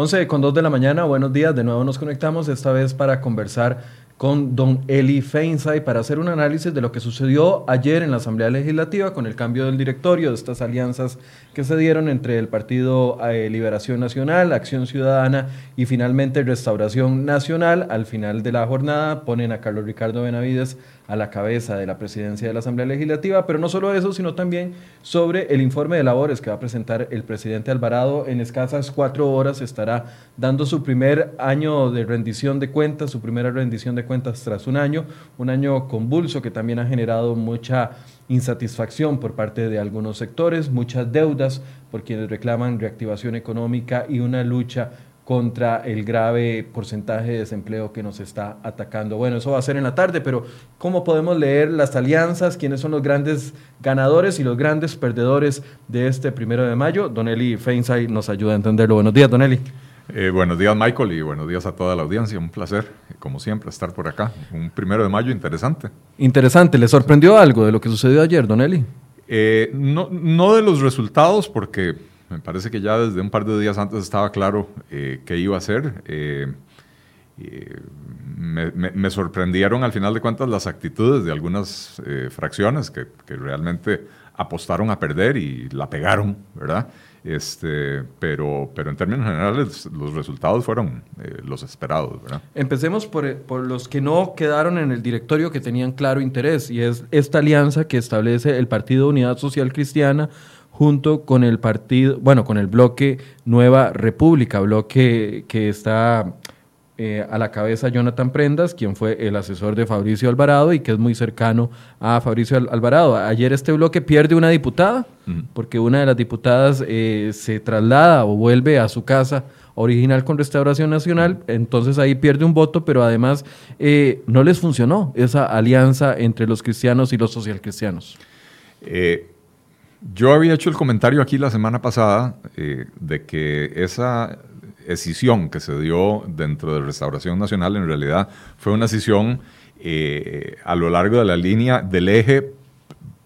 11 con 2 de la mañana, buenos días, de nuevo nos conectamos, esta vez para conversar con don Eli Feinsay para hacer un análisis de lo que sucedió ayer en la Asamblea Legislativa con el cambio del directorio, de estas alianzas que se dieron entre el Partido eh, Liberación Nacional, Acción Ciudadana y finalmente Restauración Nacional. Al final de la jornada ponen a Carlos Ricardo Benavides a la cabeza de la presidencia de la Asamblea Legislativa, pero no solo eso, sino también sobre el informe de labores que va a presentar el presidente Alvarado. En escasas cuatro horas estará dando su primer año de rendición de cuentas, su primera rendición de cuentas tras un año, un año convulso que también ha generado mucha insatisfacción por parte de algunos sectores, muchas deudas por quienes reclaman reactivación económica y una lucha contra el grave porcentaje de desempleo que nos está atacando. Bueno, eso va a ser en la tarde, pero ¿cómo podemos leer las alianzas? ¿Quiénes son los grandes ganadores y los grandes perdedores de este primero de mayo? Don Eli Feinsay nos ayuda a entenderlo. Buenos días, Don Eli. Eh, buenos días, Michael, y buenos días a toda la audiencia. Un placer, como siempre, estar por acá. Un primero de mayo interesante. Interesante. ¿Le sorprendió algo de lo que sucedió ayer, Don Eli? Eh, no, no de los resultados, porque me parece que ya desde un par de días antes estaba claro eh, qué iba a hacer. Eh, me, sorprendieron al final de cuentas las actitudes de algunas eh, fracciones que, realmente apostaron a perder y la pegaron, ¿verdad? Este, pero, pero en términos generales los resultados fueron los esperados. ¿verdad? Empecemos por, por, los que no quedaron en el directorio que tenían claro interés y es esta alianza que establece el Partido Unidad Social Cristiana junto con el partido, bueno, con el bloque Nueva República, bloque que está eh, a la cabeza Jonathan Prendas, quien fue el asesor de Fabricio Alvarado y que es muy cercano a Fabricio Alvarado. Ayer este bloque pierde una diputada, porque una de las diputadas eh, se traslada o vuelve a su casa original con Restauración Nacional, entonces ahí pierde un voto, pero además eh, no les funcionó esa alianza entre los cristianos y los socialcristianos. Eh, yo había hecho el comentario aquí la semana pasada eh, de que esa escisión que se dio dentro de Restauración Nacional en realidad fue una escisión eh, a lo largo de la línea del eje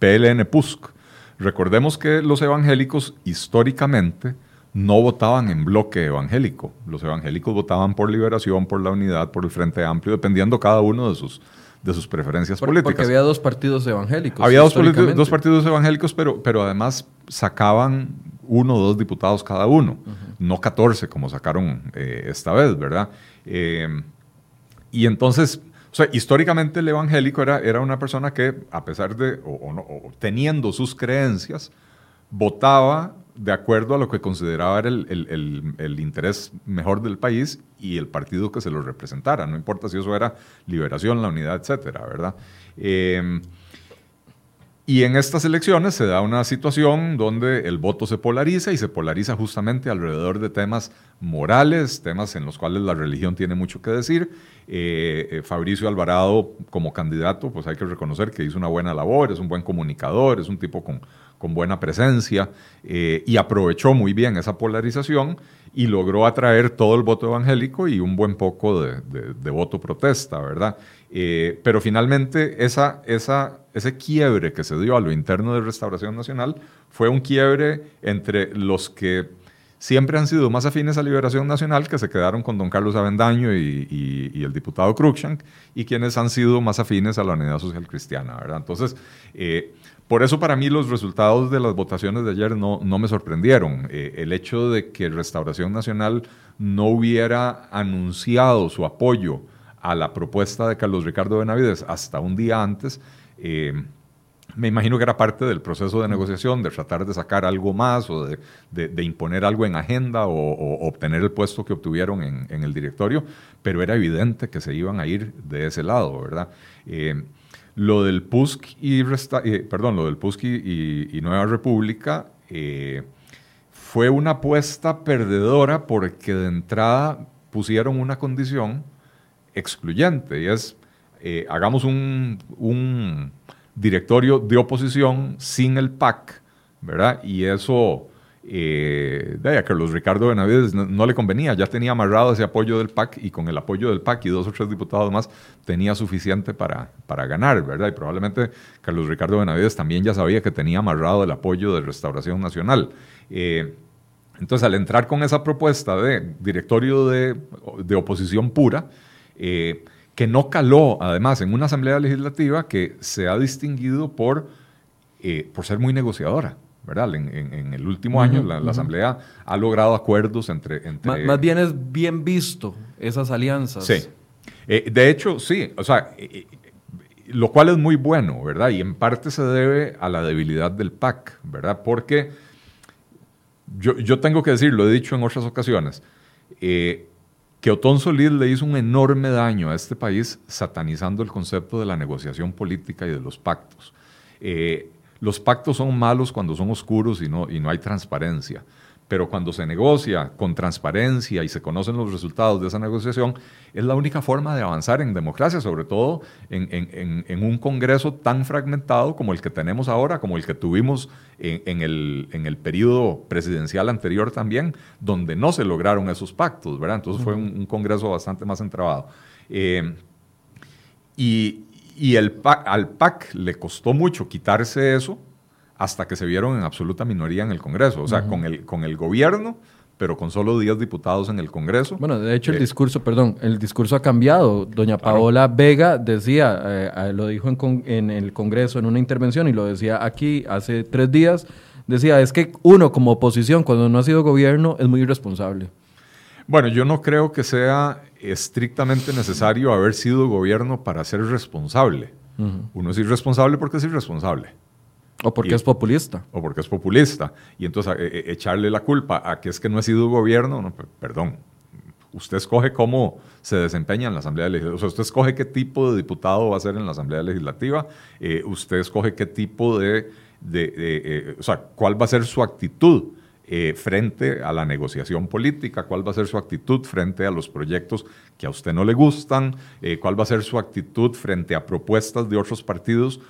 PLN-PUSC. Recordemos que los evangélicos históricamente no votaban en bloque evangélico. Los evangélicos votaban por liberación, por la unidad, por el Frente Amplio, dependiendo cada uno de sus de sus preferencias políticas. Porque había dos partidos evangélicos. Había dos, dos, partidos evangélicos, pero, pero además sacaban uno o dos diputados cada uno, no 14 como sacaron eh, esta vez, ¿verdad? Eh, y entonces, o sea, históricamente el evangélico era, era una persona que, a pesar de, o teniendo sus creencias, votaba de acuerdo a lo que consideraba era el, interés mejor del país y el partido que se lo representara, no importa si eso era liberación, la unidad, etcétera, ¿verdad? Em, y en estas elecciones se da una situación donde el voto se polariza y se polariza justamente alrededor de temas morales, temas en los cuales la religión tiene mucho que decir. Eh, eh, Fabricio Alvarado como candidato, pues hay que reconocer que hizo una buena labor, es un buen comunicador, es un tipo con, con buena presencia eh, y aprovechó muy bien esa polarización y logró atraer todo el voto evangélico y un buen poco de, voto protesta, ¿verdad? Eh, pero finalmente ese quiebre que se dio a lo interno de Restauración Nacional fue un quiebre entre los que siempre han sido más afines a Liberación Nacional, que se quedaron con don Carlos Avendaño y, el diputado Cruikshank, y quienes han sido más afines a la Unidad Social Cristiana, ¿verdad? Entonces, eh, por eso para mí los resultados de las votaciones de ayer no, no me sorprendieron. Eh, el hecho de que Restauración Nacional no hubiera anunciado su apoyo a la propuesta de Carlos Ricardo Benavides hasta un día antes, eh, me imagino que era parte del proceso de negociación, de tratar de sacar algo más o de, imponer algo en agenda o, obtener el puesto que obtuvieron en, el directorio, pero era evidente que se iban a ir de ese lado, ¿verdad? Eh, lo del PUSC y, eh, perdón, lo del PUSC y, Nueva República fue una apuesta perdedora porque de entrada pusieron una condición excluyente y es eh, hagamos un, un, directorio de oposición sin el PAC, ¿verdad? Y eso eh, a Carlos Ricardo Benavides no, le convenía, ya tenía amarrado ese apoyo del PAC y con el apoyo del PAC y dos o tres diputados más tenía suficiente para, para ganar, ¿verdad? Y probablemente Carlos Ricardo Benavides también ya sabía que tenía amarrado el apoyo de Restauración Nacional. Eh, Entonces, al entrar con esa propuesta de directorio de, oposición pura, eh, que no caló, además, en una asamblea legislativa que se ha distinguido por, eh, por ser muy negociadora. ¿verdad? En, el último año la, Asamblea ha logrado acuerdos entre... entre más, bien es bien visto esas alianzas. Sí. Eh, de hecho, sí. O sea, lo cual es muy bueno, ¿verdad? Y en parte se debe a la debilidad del PAC, ¿verdad? Porque yo, tengo que decir, lo he dicho en otras ocasiones, eh, que Otón Solís le hizo un enorme daño a este país satanizando el concepto de la negociación política y de los pactos. Eh, los pactos son malos cuando son oscuros y no, y no hay transparencia pero cuando se negocia con transparencia y se conocen los resultados de esa negociación, es la única forma de avanzar en democracia, sobre todo en, un Congreso tan fragmentado como el que tenemos ahora, como el que tuvimos en, el, en el periodo presidencial anterior también, donde no se lograron esos pactos, ¿verdad? Entonces fue un, Congreso bastante más entrabado. Eh, y, y el, al PAC le costó mucho quitarse eso, hasta que se vieron en absoluta minoría en el Congreso, o sea, con, el, con el gobierno, pero con solo 10 diputados en el Congreso. Bueno, de hecho el eh, discurso, perdón, el discurso ha cambiado. Doña Paola Vega decía, eh, lo dijo en, en, el Congreso en una intervención y lo decía aquí hace tres días, decía, es que uno como oposición, cuando no ha sido gobierno, es muy irresponsable. Bueno, yo no creo que sea estrictamente necesario haber sido gobierno para ser responsable. Uno es irresponsable porque es irresponsable. O porque es populista. O porque es populista. Y entonces e, e, echarle la culpa a que es que no ha sido gobierno, no, perdón. Usted escoge cómo se desempeña en la Asamblea Legislativa. O sea, usted escoge qué tipo de diputado va a ser en la Asamblea Legislativa. Eh, usted escoge qué tipo de... de, eh, o sea, cuál va a ser su actitud eh, frente a la negociación política, cuál va a ser su actitud frente a los proyectos que a usted no le gustan, cuál va a ser su actitud frente a propuestas de otros partidos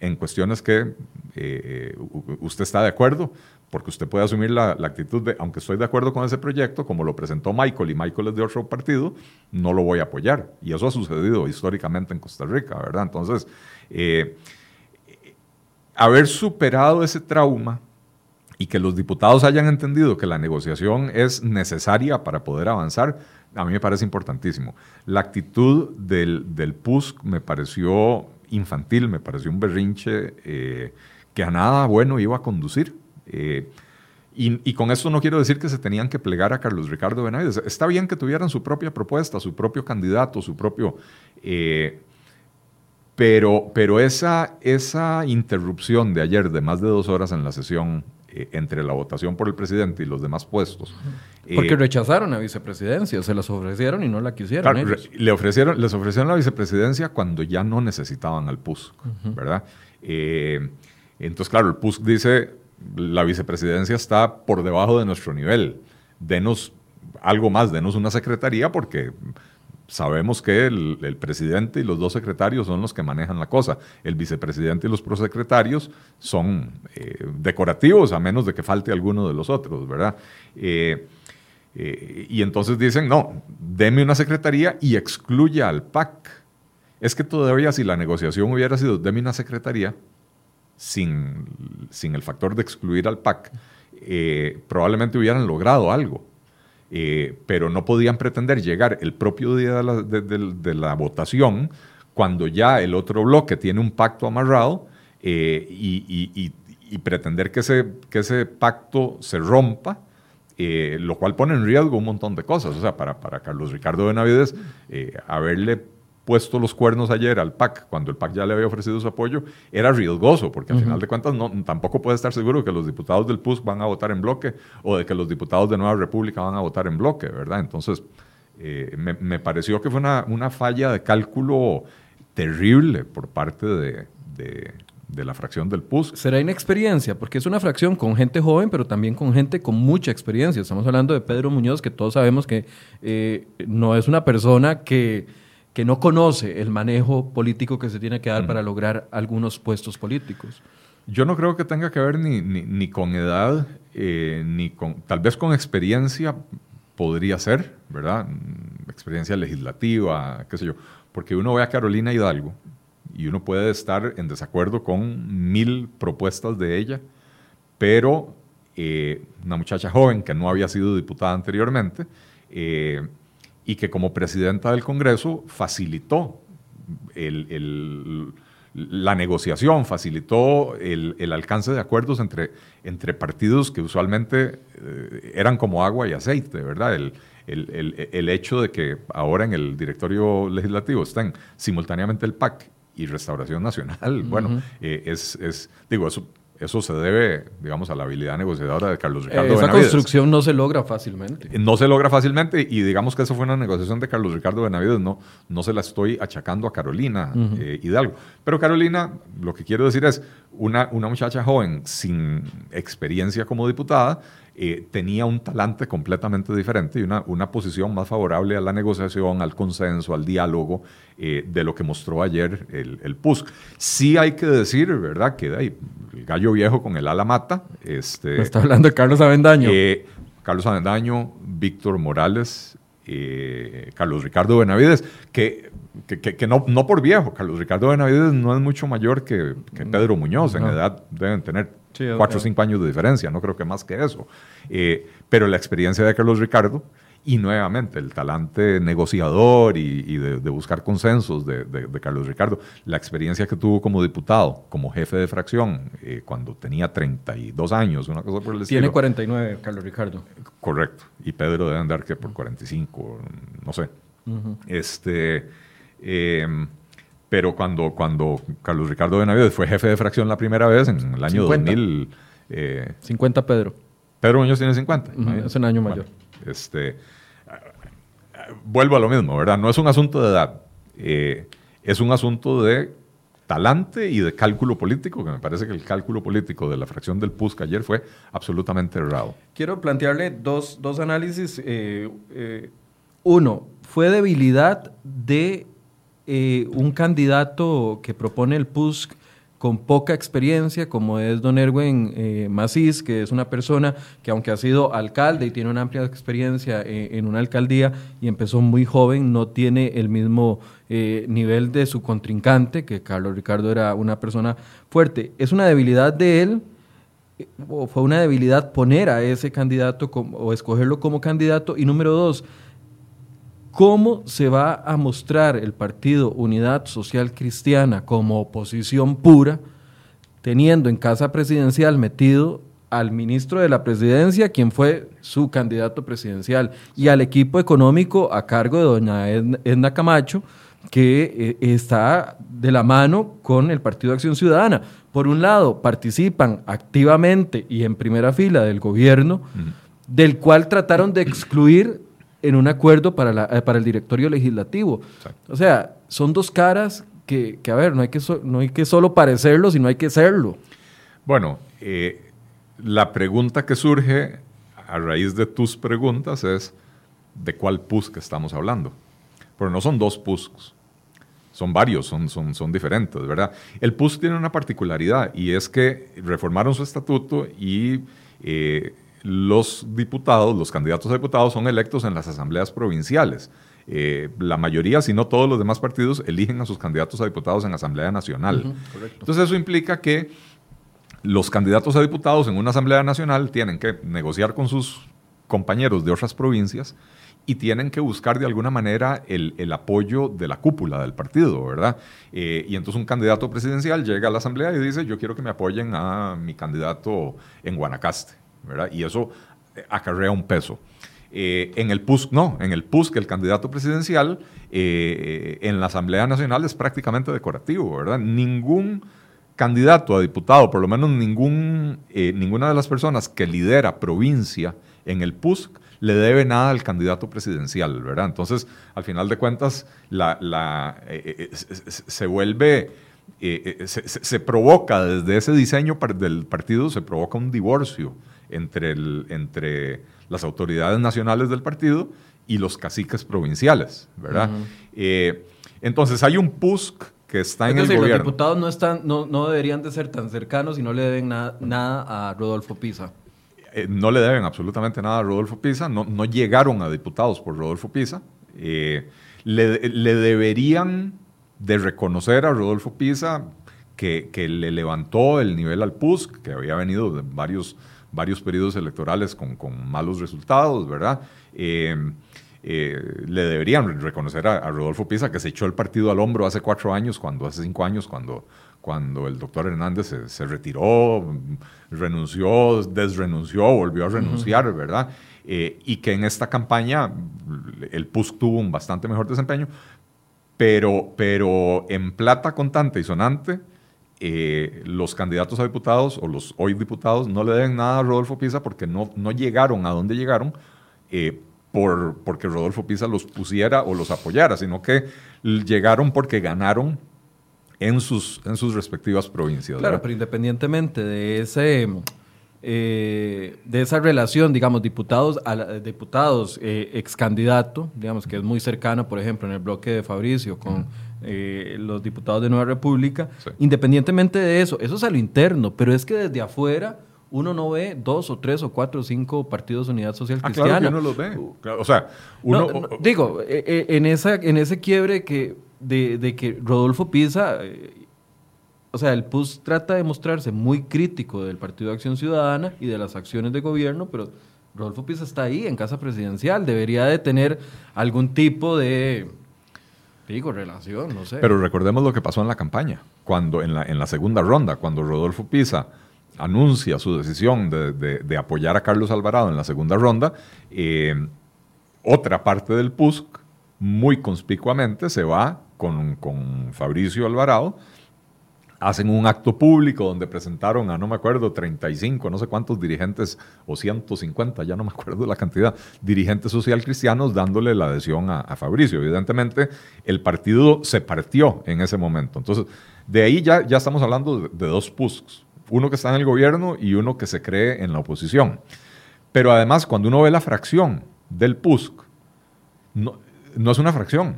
en cuestiones que eh, usted está de acuerdo, porque usted puede asumir la, actitud de, aunque estoy de acuerdo con ese proyecto, como lo presentó Michael y Michael es de otro partido, no lo voy a apoyar. Y eso ha sucedido históricamente en Costa Rica, ¿verdad? Entonces, eh, haber superado ese trauma y que los diputados hayan entendido que la negociación es necesaria para poder avanzar, a mí me parece importantísimo. La actitud del, del PUSC me pareció infantil, me pareció un berrinche eh, que a nada bueno iba a conducir. Eh, y, con eso no quiero decir que se tenían que plegar a Carlos Ricardo Benavides. Está bien que tuvieran su propia propuesta, su propio candidato, su propio... Eh, pero, pero esa, esa interrupción de ayer de más de dos horas en la sesión eh, entre la votación por el presidente y los demás puestos. Porque eh, rechazaron la vicepresidencia, se las ofrecieron y no la quisieron. le ofrecieron, les ofrecieron la vicepresidencia cuando ya no necesitaban al PUSC, ¿verdad? Eh, entonces, claro, el PUSC dice, la vicepresidencia está por debajo de nuestro nivel, denos algo más, denos una secretaría porque sabemos que el, presidente y los dos secretarios son los que manejan la cosa. El vicepresidente y los prosecretarios son eh, decorativos, a menos de que falte alguno de los otros, ¿verdad? Eh, eh, y entonces dicen, no, deme una secretaría y excluya al PAC. Es que todavía si la negociación hubiera sido, deme una secretaría, sin, sin el factor de excluir al PAC, probablemente hubieran logrado algo eh, pero no podían pretender llegar el propio día de la, votación, cuando ya el otro bloque tiene un pacto amarrado, eh, y, pretender que ese, que ese pacto se rompa, eh, lo cual pone en riesgo un montón de cosas. O sea, para, para Carlos Ricardo Benavides, haberle puesto los cuernos ayer al PAC, cuando el PAC ya le había ofrecido su apoyo, era riesgoso, porque al final de cuentas no, tampoco puede estar seguro que los diputados del PUSC van a votar en bloque o de que los diputados de Nueva República van a votar en bloque, ¿verdad? Entonces, eh, me, pareció que fue una, una, falla de cálculo terrible por parte de, de, la fracción del PUSC. Será inexperiencia, porque es una fracción con gente joven, pero también con gente con mucha experiencia. Estamos hablando de Pedro Muñoz, que todos sabemos que eh, no es una persona que que no conoce el manejo político que se tiene que dar para lograr algunos puestos políticos. Yo no creo que tenga que ver ni, ni, con edad, eh, ni con, tal vez con experiencia podría ser, ¿verdad? Experiencia legislativa, qué sé yo. Porque uno ve a Carolina Hidalgo y uno puede estar en desacuerdo con mil propuestas de ella, pero una muchacha joven que no había sido diputada anteriormente y que como presidenta del Congreso facilitó la negociación, facilitó el, alcance de acuerdos entre, entre partidos que usualmente eran como agua y aceite, ¿verdad? El, el, hecho de que ahora en el directorio legislativo estén simultáneamente el PAC y Restauración Nacional, bueno, eh, es, es, digo, eso eso se debe, digamos, a la habilidad negociadora de Carlos Ricardo Esa construcción no se logra fácilmente. No se logra fácilmente y digamos que eso fue una negociación de Carlos Ricardo Benavides. No, no se la estoy achacando a Carolina eh, Hidalgo. Pero Carolina, lo que quiero decir es, una, una muchacha joven sin experiencia como diputada, eh, tenía un talante completamente diferente y una, una, posición más favorable a la negociación, al consenso, al diálogo eh, de lo que mostró ayer el, el, PUSC. Sí hay que decir, ¿verdad?, que el gallo viejo con el ala mata. Este, está hablando de Carlos Avendaño. Eh, Carlos Avendaño, Víctor Morales, Carlos Ricardo Benavides, que que, que, no, no, por viejo, Carlos Ricardo Benavides no es mucho mayor que, que Pedro Muñoz, en edad deben tener cuatro o cinco años de diferencia, no creo que más que eso. Eh, pero la experiencia de Carlos Ricardo y nuevamente el talante negociador y, de, buscar consensos de, de, Carlos Ricardo, la experiencia que tuvo como diputado, como jefe de fracción, eh, cuando tenía 32 años, una cosa por el estilo. Tiene 49, Carlos Ricardo. Correcto, y Pedro debe andar que por 45, no sé. Este Em, pero cuando, cuando Carlos Ricardo Benavides fue jefe de fracción la primera vez, en el año 2000... 50 eh, Pedro. Pedro Muñoz tiene 50. es un año mayor. este, vuelvo a lo mismo, ¿verdad? No es un asunto de edad, eh, es un asunto de talante y de cálculo político, que me parece que el cálculo político de la fracción del PUSC ayer fue absolutamente errado. Quiero plantearle dos, dos análisis. Eh, uno, fue debilidad de eh, un candidato que propone el PUSC con poca experiencia, como es don Erwin eh, Macís, que es una persona que aunque ha sido alcalde y tiene una amplia experiencia eh, en una alcaldía y empezó muy joven, no tiene el mismo nivel de su contrincante, que Carlos Ricardo era una persona fuerte. ¿Es una debilidad de él? ¿O fue una debilidad poner a ese candidato o escogerlo como candidato? Y número dos, ¿Cómo se va a mostrar el partido Unidad Social Cristiana como oposición pura, teniendo en casa presidencial metido al ministro de la presidencia, quien fue su candidato presidencial, y al equipo económico a cargo de doña Edna Camacho, que eh, está de la mano con el Partido de Acción Ciudadana. Por un lado, participan activamente y en primera fila del gobierno, del cual trataron de excluir en un acuerdo para, la, eh, para el directorio legislativo. O sea, son dos caras que, que a ver, no hay que, no hay que solo parecerlo, sino hay que serlo. Bueno, eh, la pregunta que surge a raíz de tus preguntas es, ¿de cuál PUSC estamos hablando? Pero no son dos PUSCs, son varios, son, son, son diferentes, ¿verdad? El PUSC tiene una particularidad y es que reformaron su estatuto y eh, los diputados, los candidatos a diputados son electos en las asambleas provinciales. Eh, la mayoría, si no todos los demás partidos, eligen a sus candidatos a diputados en Asamblea Nacional. Entonces eso implica que los candidatos a diputados en una Asamblea Nacional tienen que negociar con sus compañeros de otras provincias y tienen que buscar de alguna manera el, apoyo de la cúpula del partido, ¿verdad? Eh, y entonces un candidato presidencial llega a la Asamblea y dice, yo quiero que me apoyen a mi candidato en Guanacaste. Y eso eh, acarrea un peso. Eh, en el PUSC, no, en el PUSC, el candidato presidencial eh, en la Asamblea Nacional es prácticamente decorativo, ¿verdad? Ningún candidato a diputado, por lo menos ningún, ninguna de las personas que lidera provincia en el PUSC le debe nada al candidato presidencial, ¿verdad? Entonces, al final de cuentas, la, se vuelve se, provoca desde ese diseño del partido, se provoca un divorcio entre, el, entre las autoridades nacionales del partido y los caciques provinciales, ¿verdad? Eh, entonces hay un PUSC que está en el gobierno. Los diputados no, están, no, no, deberían de ser tan cercanos y no le deben nada a Rodolfo Pisa. Eh, no le deben absolutamente nada a Rodolfo Pisa, no, no llegaron a diputados por Rodolfo Pisa. Eh, le, le, deberían de reconocer a Rodolfo Pisa que, que, le levantó el nivel al PUSC, que había venido de varios varios periodos electorales con, malos resultados, ¿verdad? Eh, eh, le deberían reconocer a, Rodolfo Pisa que se echó el partido al hombro hace cuatro años, cuando hace cinco años, cuando, cuando el doctor Hernández se, retiró, renunció, desrenunció, volvió a renunciar, ¿verdad? Eh, y que en esta campaña el PUSC tuvo un bastante mejor desempeño, pero, pero en plata contante y sonante, eh, los candidatos a diputados o los hoy diputados no le deben nada a Rodolfo Pisa porque no, no llegaron a donde llegaron eh, por, porque Rodolfo Pisa los pusiera o los apoyara, sino que llegaron porque ganaron en sus, en sus respectivas provincias. Claro, pero independientemente de ese eh, de esa relación, digamos, diputados a diputados eh, ex candidato, digamos, que es muy cercana, por ejemplo, en el bloque de Fabricio con eh, los diputados de Nueva República, independientemente de eso, eso es a lo interno, pero es que desde afuera uno no ve dos o tres o cuatro o cinco partidos de unidad social ah, cristiana. Claro que uno los ve. o sea, uno... digo, en, esa, en ese quiebre que de, de que Rodolfo Pisa o sea, el PUS trata de mostrarse muy crítico del Partido de Acción Ciudadana y de las acciones de gobierno, pero Rodolfo Pisa está ahí en casa presidencial, debería de tener algún tipo de, relación, no sé. Pero recordemos lo que pasó en la campaña, cuando en la, en la segunda ronda, cuando Rodolfo Pisa anuncia su decisión de, apoyar a Carlos Alvarado en la segunda ronda, eh, otra parte del PUSC muy conspicuamente se va con, con Fabricio Alvarado hacen un acto público donde presentaron a, no me acuerdo, 35, no sé cuántos dirigentes, o 150, ya no me acuerdo la cantidad, dirigentes social cristianos dándole la adhesión a, Fabricio. Evidentemente, el partido se partió en ese momento. Entonces, de ahí ya, ya estamos hablando de, dos PUSCs, uno que está en el gobierno y uno que se cree en la oposición. Pero además, cuando uno ve la fracción del PUSC, no, no es una fracción,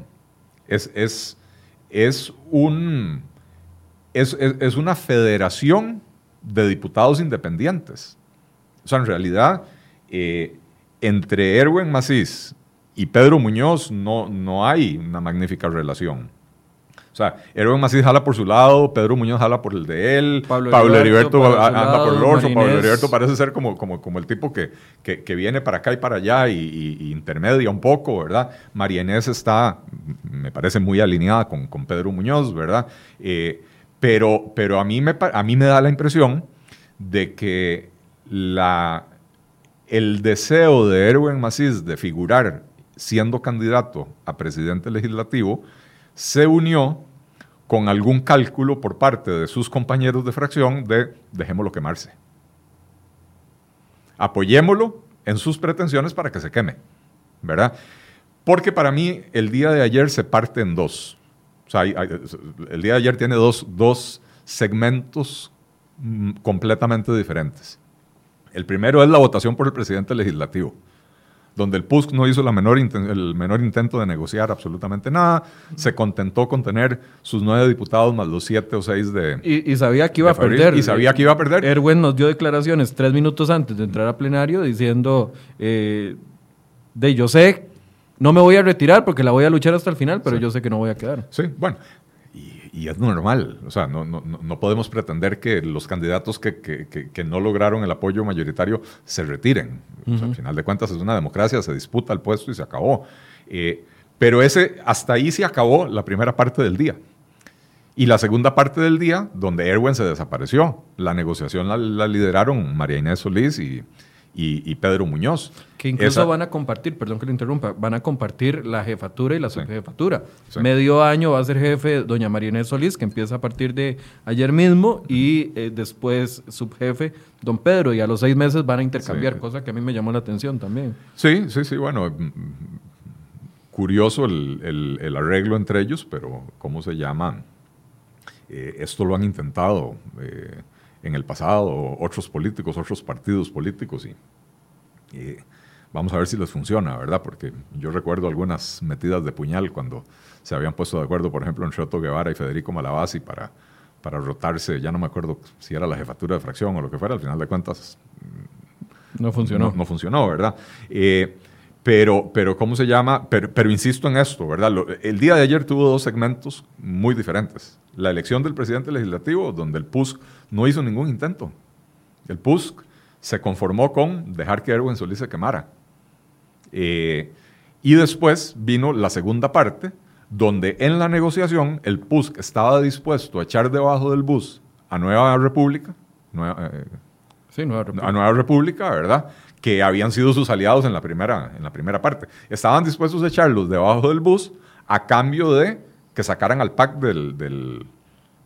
es, es, es un es, una federación de diputados independientes. O sea, en realidad, eh, entre Erwin Macís y Pedro Muñoz no, no hay una magnífica relación. O sea, Erwin Macís jala por su lado, Pedro Muñoz jala por el de él, Pablo, Heriberto, anda por el otro, Pablo Heriberto parece ser como, como, como el tipo que, que, viene para acá y para allá y, intermedia un poco, ¿verdad? María Inés está, me parece muy alineada con, con Pedro Muñoz, ¿verdad? Eh, pero, pero a, mí me, da la impresión de que la, el deseo de Erwin Macís de figurar siendo candidato a presidente legislativo se unió con algún cálculo por parte de sus compañeros de fracción de dejémoslo quemarse. Apoyémoslo en sus pretensiones para que se queme, ¿verdad? Porque para mí el día de ayer se parte en dos sea, el día de ayer tiene dos, segmentos mm, completamente diferentes. El primero es la votación por el presidente legislativo, donde el PUSC no hizo la menor el menor intento de negociar absolutamente nada, se contentó con tener sus nueve diputados más los siete o seis de... Y, sabía que iba a perder. Y sabía que iba a perder. Erwin nos dio declaraciones tres minutos antes de entrar a plenario diciendo, eh, de yo sé no me voy a retirar porque la voy a luchar hasta el final, pero yo sé que no voy a quedar. Sí, bueno. Y, es normal, o sea, no, no, no, podemos pretender que los candidatos que, que, que, no lograron el apoyo mayoritario se retiren. al final de cuentas es una democracia, se disputa el puesto y se acabó. Eh, pero ese, hasta ahí se acabó la primera parte del día. Y la segunda parte del día, donde Erwin se desapareció, la negociación la, la lideraron María Inés Solís y, y, Pedro Muñoz. Que incluso van a compartir, perdón que le interrumpa, van a compartir la jefatura y la subjefatura. Medio año va a ser jefe doña María Inés Solís, que empieza a partir de ayer mismo, y eh, después subjefe don Pedro, y a los seis meses van a intercambiar, cosa que a mí me llamó la atención también. Sí, sí, sí, bueno, mm, curioso el, arreglo entre ellos, pero ¿cómo se llama? Eh, esto lo han intentado. Eh, en el pasado, otros políticos, otros partidos políticos, y, vamos a ver si les funciona, ¿verdad? Porque yo recuerdo algunas metidas de puñal cuando se habían puesto de acuerdo, por ejemplo, entre Otto Guevara y Federico Malabasi para, para rotarse, ya no me acuerdo si era la jefatura de fracción o lo que fuera, al final de cuentas... No funcionó. No, funcionó, ¿verdad? Eh, pero, pero, ¿cómo se llama? Pero, pero insisto en esto, ¿verdad? el día de ayer tuvo dos segmentos muy diferentes. La elección del presidente legislativo, donde el PUSC no hizo ningún intento. El PUSC se conformó con dejar que Erwin Solís se quemara. Eh, y después vino la segunda parte, donde en la negociación el PUSC estaba dispuesto a echar debajo del bus a Nueva República, eh, sí, Nueva República. a Nueva República, ¿verdad? Que habían sido sus aliados en la primera, en la primera parte. Estaban dispuestos a echarlos debajo del bus a cambio de que sacaran al PAC del,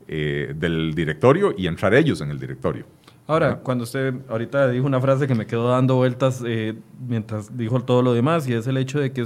eh, del directorio y entrar ellos en el directorio. Ahora, cuando usted ahorita dijo una frase que me quedó dando vueltas eh, mientras dijo todo lo demás, y es el hecho de que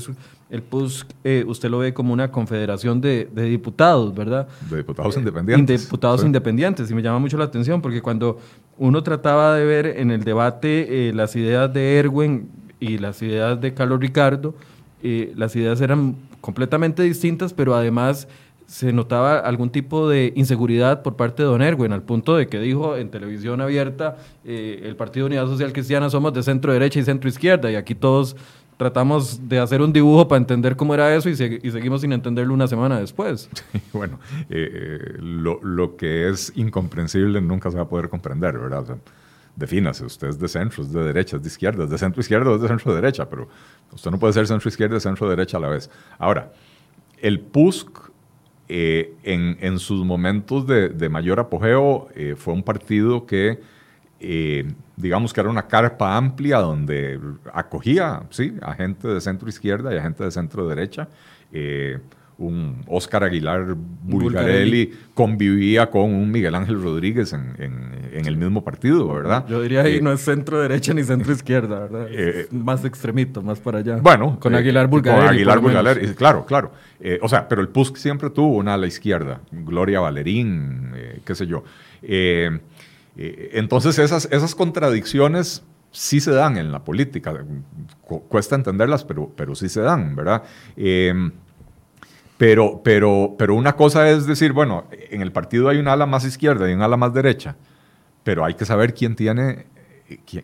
el PUS, eh, usted lo ve como una confederación de, diputados, ¿verdad? De diputados independientes. De diputados independientes, y me llama mucho la atención porque cuando uno trataba de ver en el debate las ideas de Erwin y las ideas de Carlos Ricardo, las ideas eran completamente distintas, pero además se notaba algún tipo de inseguridad por parte de Don Erwin, al punto de que dijo en televisión abierta, eh, el Partido Unidad Social Cristiana somos de centro derecha y centro izquierda, y aquí todos tratamos de hacer un dibujo para entender cómo era eso y, seguimos sin entenderlo una semana después. bueno, eh, eh, lo, que es incomprensible nunca se va a poder comprender, ¿verdad? defínase, usted es de centro, es de derecha, es de izquierda, es de centro izquierda, es de centro derecha, pero usted no puede ser centro izquierda y centro derecha a la vez. Ahora, el PUSC eh, en, sus momentos de, mayor apogeo eh, fue un partido que, eh, digamos que era una carpa amplia donde acogía ¿sí? a gente de centro izquierda y a gente de centro derecha un Oscar Aguilar Bulgarelli, convivía con un Miguel Ángel Rodríguez en, el mismo partido, ¿verdad? Yo diría ahí no es centro derecha ni centro izquierda, ¿verdad? más extremito, más para allá. Bueno, con Aguilar Bulgarelli. Con Aguilar Bulgarelli, claro, claro. Eh, o sea, pero el PUSC siempre tuvo una a la izquierda, Gloria Valerín, eh, qué sé yo. Eh, entonces esas, esas contradicciones sí se dan en la política. Cuesta entenderlas, pero, pero sí se dan, ¿verdad? Pero, pero, pero una cosa es decir, bueno, en el partido hay un ala más izquierda y un ala más derecha, pero hay que saber quién tiene,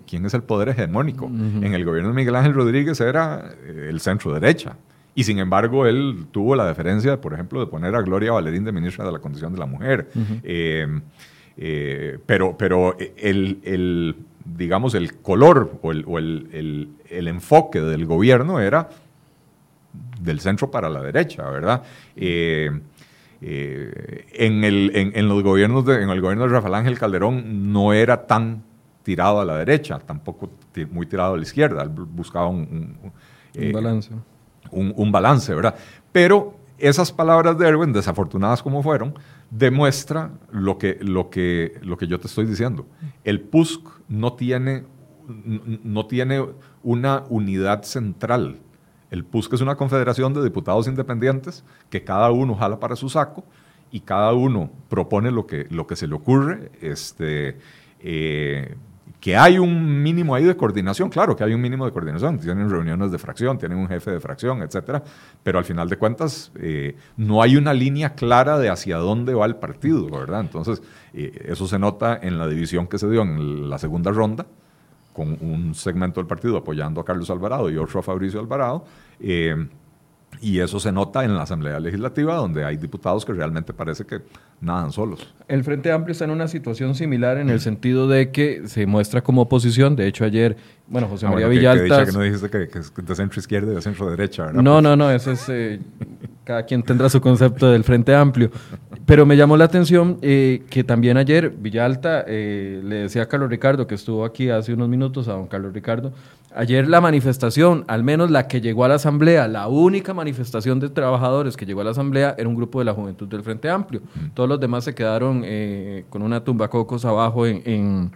quién, es el poder hegemónico. En el gobierno de Miguel Ángel Rodríguez era eh, el centro derecha. Y sin embargo, él tuvo la deferencia, por ejemplo, de poner a Gloria Valerín de ministra de la Condición de la Mujer. Eh, eh, pero pero el, el, digamos, el color o, el, o el, el, enfoque del gobierno era del centro para la derecha, ¿verdad? Eh, eh, en, el, en, los gobiernos de, en el gobierno de Rafael Ángel Calderón no era tan tirado a la derecha, tampoco muy tirado a la izquierda, buscaba un, eh, balance. Un, balance, ¿verdad? Pero esas palabras de Erwin, desafortunadas como fueron, demuestra lo que, lo que, lo que yo te estoy diciendo. El PUSC no tiene, no tiene una unidad central el PUSC es una confederación de diputados independientes que cada uno jala para su saco y cada uno propone lo que, lo que se le ocurre. Este, eh, que hay un mínimo ahí de coordinación, claro que hay un mínimo de coordinación, tienen reuniones de fracción, tienen un jefe de fracción, etcétera, pero al final de cuentas eh, no hay una línea clara de hacia dónde va el partido, ¿verdad? Entonces, eh, eso se nota en la división que se dio en la segunda ronda, con un segmento del partido apoyando a Carlos Alvarado y otro a Fabricio Alvarado. Eh, y eso se nota en la Asamblea Legislativa, donde hay diputados que realmente parece que nadan solos. El Frente Amplio está en una situación similar en el sentido de que se muestra como oposición. De hecho, ayer, bueno, José ah, María Villalta... Que, no dijiste que, es de centro izquierda y de centro derecha, ¿verdad? No, no, no, eso es... Eh, cada quien tendrá su concepto del Frente Amplio. Pero me llamó la atención eh, que también ayer Villalta eh, le decía a Carlos Ricardo, que estuvo aquí hace unos minutos, a don Carlos Ricardo, ayer la manifestación, al menos la que llegó a la Asamblea, la única manifestación de trabajadores que llegó a la Asamblea era un grupo de la Juventud del Frente Amplio. Todos los demás se quedaron eh, con una tumba cocos abajo en,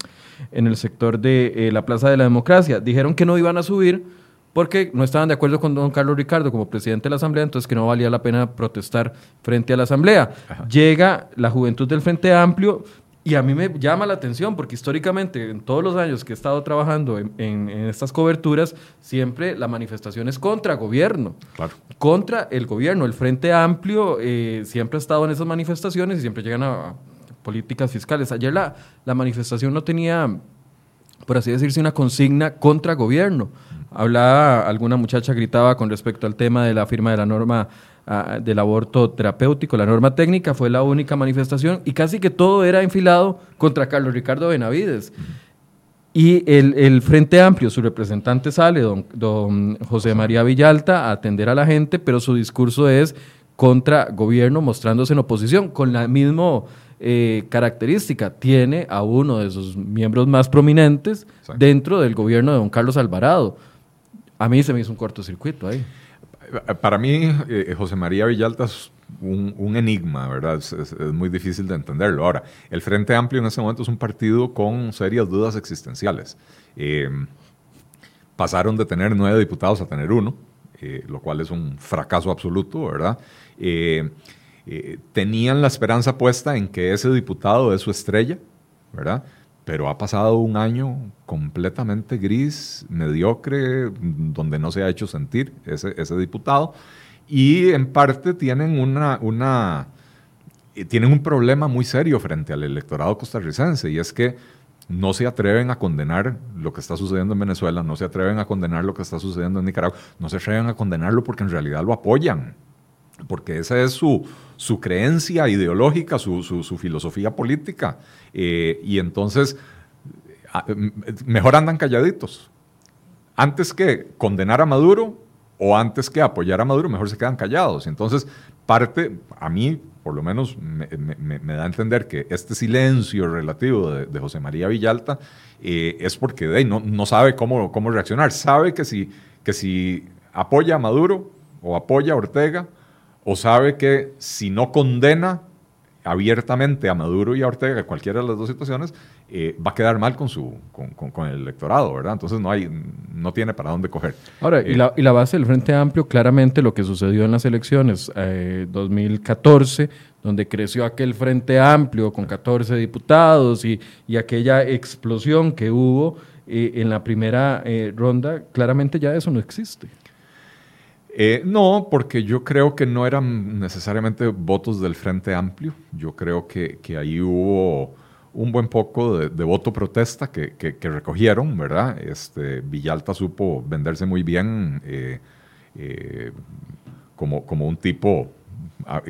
en, el sector de la Plaza de la Democracia. Dijeron que no iban a subir porque no estaban de acuerdo con don Carlos Ricardo como presidente de la Asamblea, entonces que no valía la pena protestar frente a la Asamblea. Llega la juventud del Frente Amplio y a mí me llama la atención porque históricamente, en todos los años que he estado trabajando en, estas coberturas, siempre la manifestación es contra gobierno, contra el gobierno. El Frente Amplio eh, siempre ha estado en esas manifestaciones y siempre llegan a, políticas fiscales. Ayer la, la manifestación no tenía, por así decirse, una consigna contra gobierno Hablaba, alguna muchacha gritaba con respecto al tema de la firma de la norma ah, del aborto terapéutico, la norma técnica, fue la única manifestación y casi que todo era enfilado contra Carlos Ricardo Benavides. Y el, Frente Amplio, su representante sale, don, don, José María Villalta, a atender a la gente, pero su discurso es contra gobierno, mostrándose en oposición, con la misma eh, característica. Tiene a uno de sus miembros más prominentes dentro del gobierno de don Carlos Alvarado. A mí se me hizo un cortocircuito ahí. Para mí, eh, José María Villalta es un, enigma, ¿verdad? Es, muy difícil de entenderlo. Ahora, el Frente Amplio en ese momento es un partido con serias dudas existenciales. Eh, pasaron de tener nueve diputados a tener uno, eh, lo cual es un fracaso absoluto, ¿verdad? tenían la esperanza puesta en que ese diputado es su estrella, ¿verdad? Pero ha pasado un año completamente gris, mediocre, donde no se ha hecho sentir ese, ese diputado. Y en parte tienen, eh, tienen un problema muy serio frente al electorado costarricense, y es que no se atreven a condenar lo que está sucediendo en Venezuela, no se atreven a condenar lo que está sucediendo en Nicaragua, no se atreven a condenarlo porque en realidad lo apoyan, porque esa es su, su creencia ideológica, su, su, filosofía política. Eh, y entonces, mejor andan calladitos. Antes que condenar a Maduro o antes que apoyar a Maduro, mejor se quedan callados. Entonces, parte, a mí, por lo menos, me, da a entender que este silencio relativo de, José María Villalta eh, es porque de, no, no sabe cómo, cómo reaccionar. Sabe que si, que si apoya a Maduro o apoya a Ortega, o sabe que si no condena abiertamente a Maduro y a Ortega, cualquiera de las dos situaciones, eh, va a quedar mal con, su, con, el electorado, ¿verdad? Entonces no, hay, no tiene para dónde coger. Ahora, y, la, y, la, base del Frente Amplio, claramente lo que sucedió en las elecciones 2014, eh, donde creció aquel Frente Amplio con 14 diputados y, y aquella explosión que hubo eh, en la primera ronda, claramente ya eso no existe. Eh, no, porque yo creo que no eran necesariamente votos del Frente Amplio. Yo creo que, ahí hubo un buen poco de, voto protesta que, recogieron, ¿verdad? Este, Villalta supo venderse muy bien eh, eh, como, como un tipo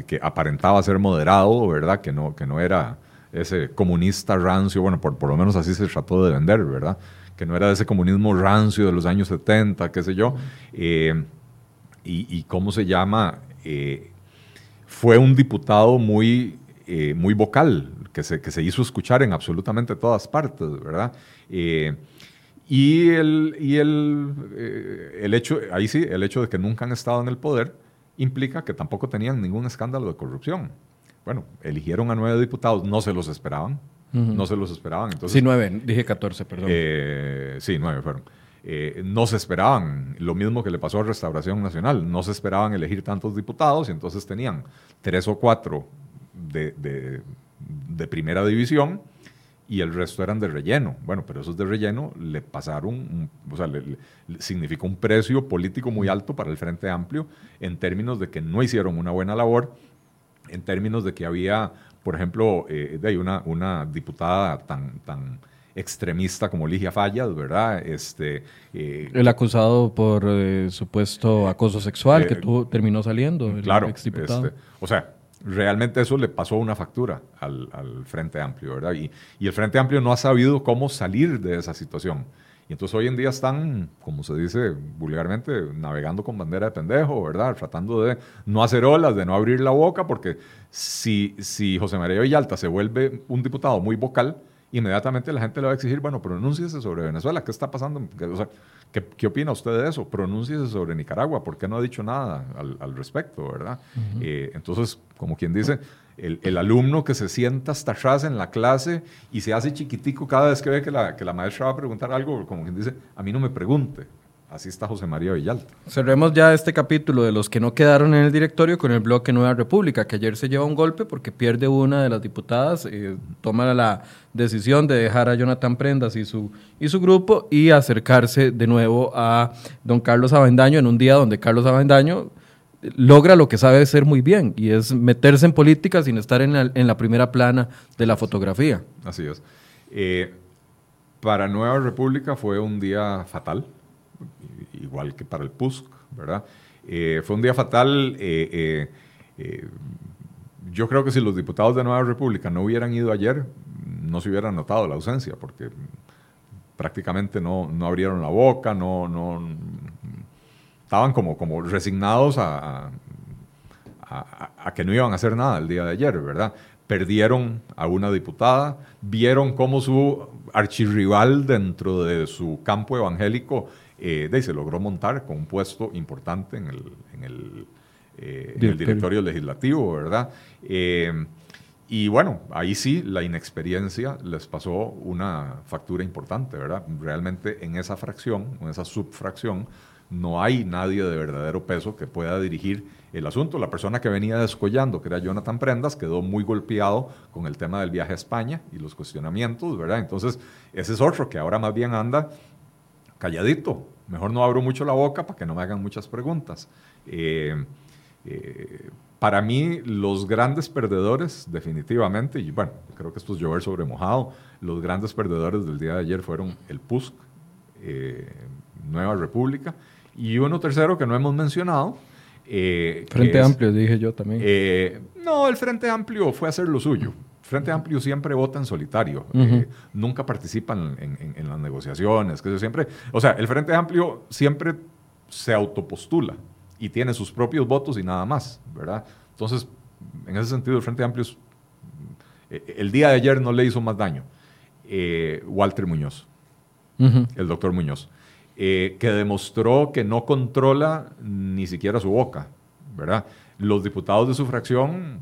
que aparentaba ser moderado, ¿verdad? Que no, que no era ese comunista rancio, bueno, por, por lo menos así se trató de vender, ¿verdad? Que no era ese comunismo rancio de los años 70, qué sé yo y, cómo se llama, eh, fue un diputado muy, eh, muy vocal, que se, que se hizo escuchar en absolutamente todas partes, ¿verdad? Eh, y el, y el, el hecho, ahí sí, el hecho de que nunca han estado en el poder implica que tampoco tenían ningún escándalo de corrupción. Bueno, eligieron a nueve diputados, no se los esperaban, no se los esperaban. Entonces, sí, nueve, dije catorce, perdón. sí, nueve fueron. Eh, no se esperaban, lo mismo que le pasó a Restauración Nacional, no se esperaban elegir tantos diputados y entonces tenían tres o cuatro de, primera división y el resto eran de relleno. Bueno, pero esos de relleno le pasaron, o sea, le, significó un precio político muy alto para el Frente Amplio en términos de que no hicieron una buena labor, en términos de que había, por ejemplo, eh, de una, una diputada tan, tan extremista como Ligia Fallas, ¿verdad? Este, eh, el acusado por eh, supuesto acoso sexual que eh, tú, terminó saliendo, claro, este, o sea, realmente eso le pasó una factura al, Frente Amplio, ¿verdad? Y, y, el Frente Amplio no ha sabido cómo salir de esa situación. Y entonces hoy en día están, como se dice vulgarmente, navegando con bandera de pendejo, ¿verdad? Tratando de no hacer olas, de no abrir la boca, porque si, si José María Villalta se vuelve un diputado muy vocal, inmediatamente la gente le va a exigir, bueno, pronúnciese sobre Venezuela, ¿qué está pasando? ¿qué, opina usted de eso? Pronúnciese sobre Nicaragua, ¿por qué no ha dicho nada al, respecto, verdad? Eh, entonces, como quien dice, el, alumno que se sienta hasta atrás en la clase y se hace chiquitico cada vez que ve que la, que la maestra va a preguntar algo, como quien dice, a mí no me pregunte, Así está José María Villalta. Cerremos ya este capítulo de los que no quedaron en el directorio con el bloque Nueva República, que ayer se lleva un golpe porque pierde una de las diputadas, eh, toma la decisión de dejar a Jonathan Prendas y su, y su grupo y acercarse de nuevo a don Carlos Avendaño en un día donde Carlos Avendaño logra lo que sabe hacer muy bien y es meterse en política sin estar en la, en la primera plana de la fotografía. Así es. Eh, para Nueva República fue un día fatal igual que para el PUSC, ¿verdad? Eh, fue un día fatal. Eh, eh, yo creo que si los diputados de Nueva República no hubieran ido ayer, no se hubiera notado la ausencia, porque prácticamente no, no abrieron la boca, no, no, estaban como, como resignados a, a, que no iban a hacer nada el día de ayer, ¿verdad? Perdieron a una diputada, vieron cómo su archirrival dentro de su campo evangélico eh, se logró montar con un puesto importante en el, en el, eh, directorio legislativo, ¿verdad? Eh, y bueno, ahí sí la inexperiencia les pasó una factura importante, ¿verdad? Realmente en esa fracción, en esa subfracción, no hay nadie de verdadero peso que pueda dirigir el asunto. La persona que venía descollando, que era Jonathan Prendas, quedó muy golpeado con el tema del viaje a España y los cuestionamientos, ¿verdad? Entonces, ese es otro que ahora más bien anda calladito. Mejor no abro mucho la boca para que no me hagan muchas preguntas. Eh, eh, para mí, los grandes perdedores, definitivamente, y bueno, creo que esto es llover sobre mojado, los grandes perdedores del día de ayer fueron el PUSC, eh, Nueva República, y uno tercero que no hemos mencionado. Frente Amplio, dije yo también. No, el Frente Amplio fue a hacer lo suyo. Frente Amplio siempre vota en solitario, eh, nunca participan en, las negociaciones, que siempre, o sea, el Frente Amplio siempre se autopostula y tiene sus propios votos y nada más, ¿verdad? Entonces, en ese sentido, el Frente Amplio el día de ayer no le hizo más daño. Walter Muñoz, el doctor Muñoz. Eh, que demostró que no controla ni siquiera su boca, ¿verdad? Los diputados de su fracción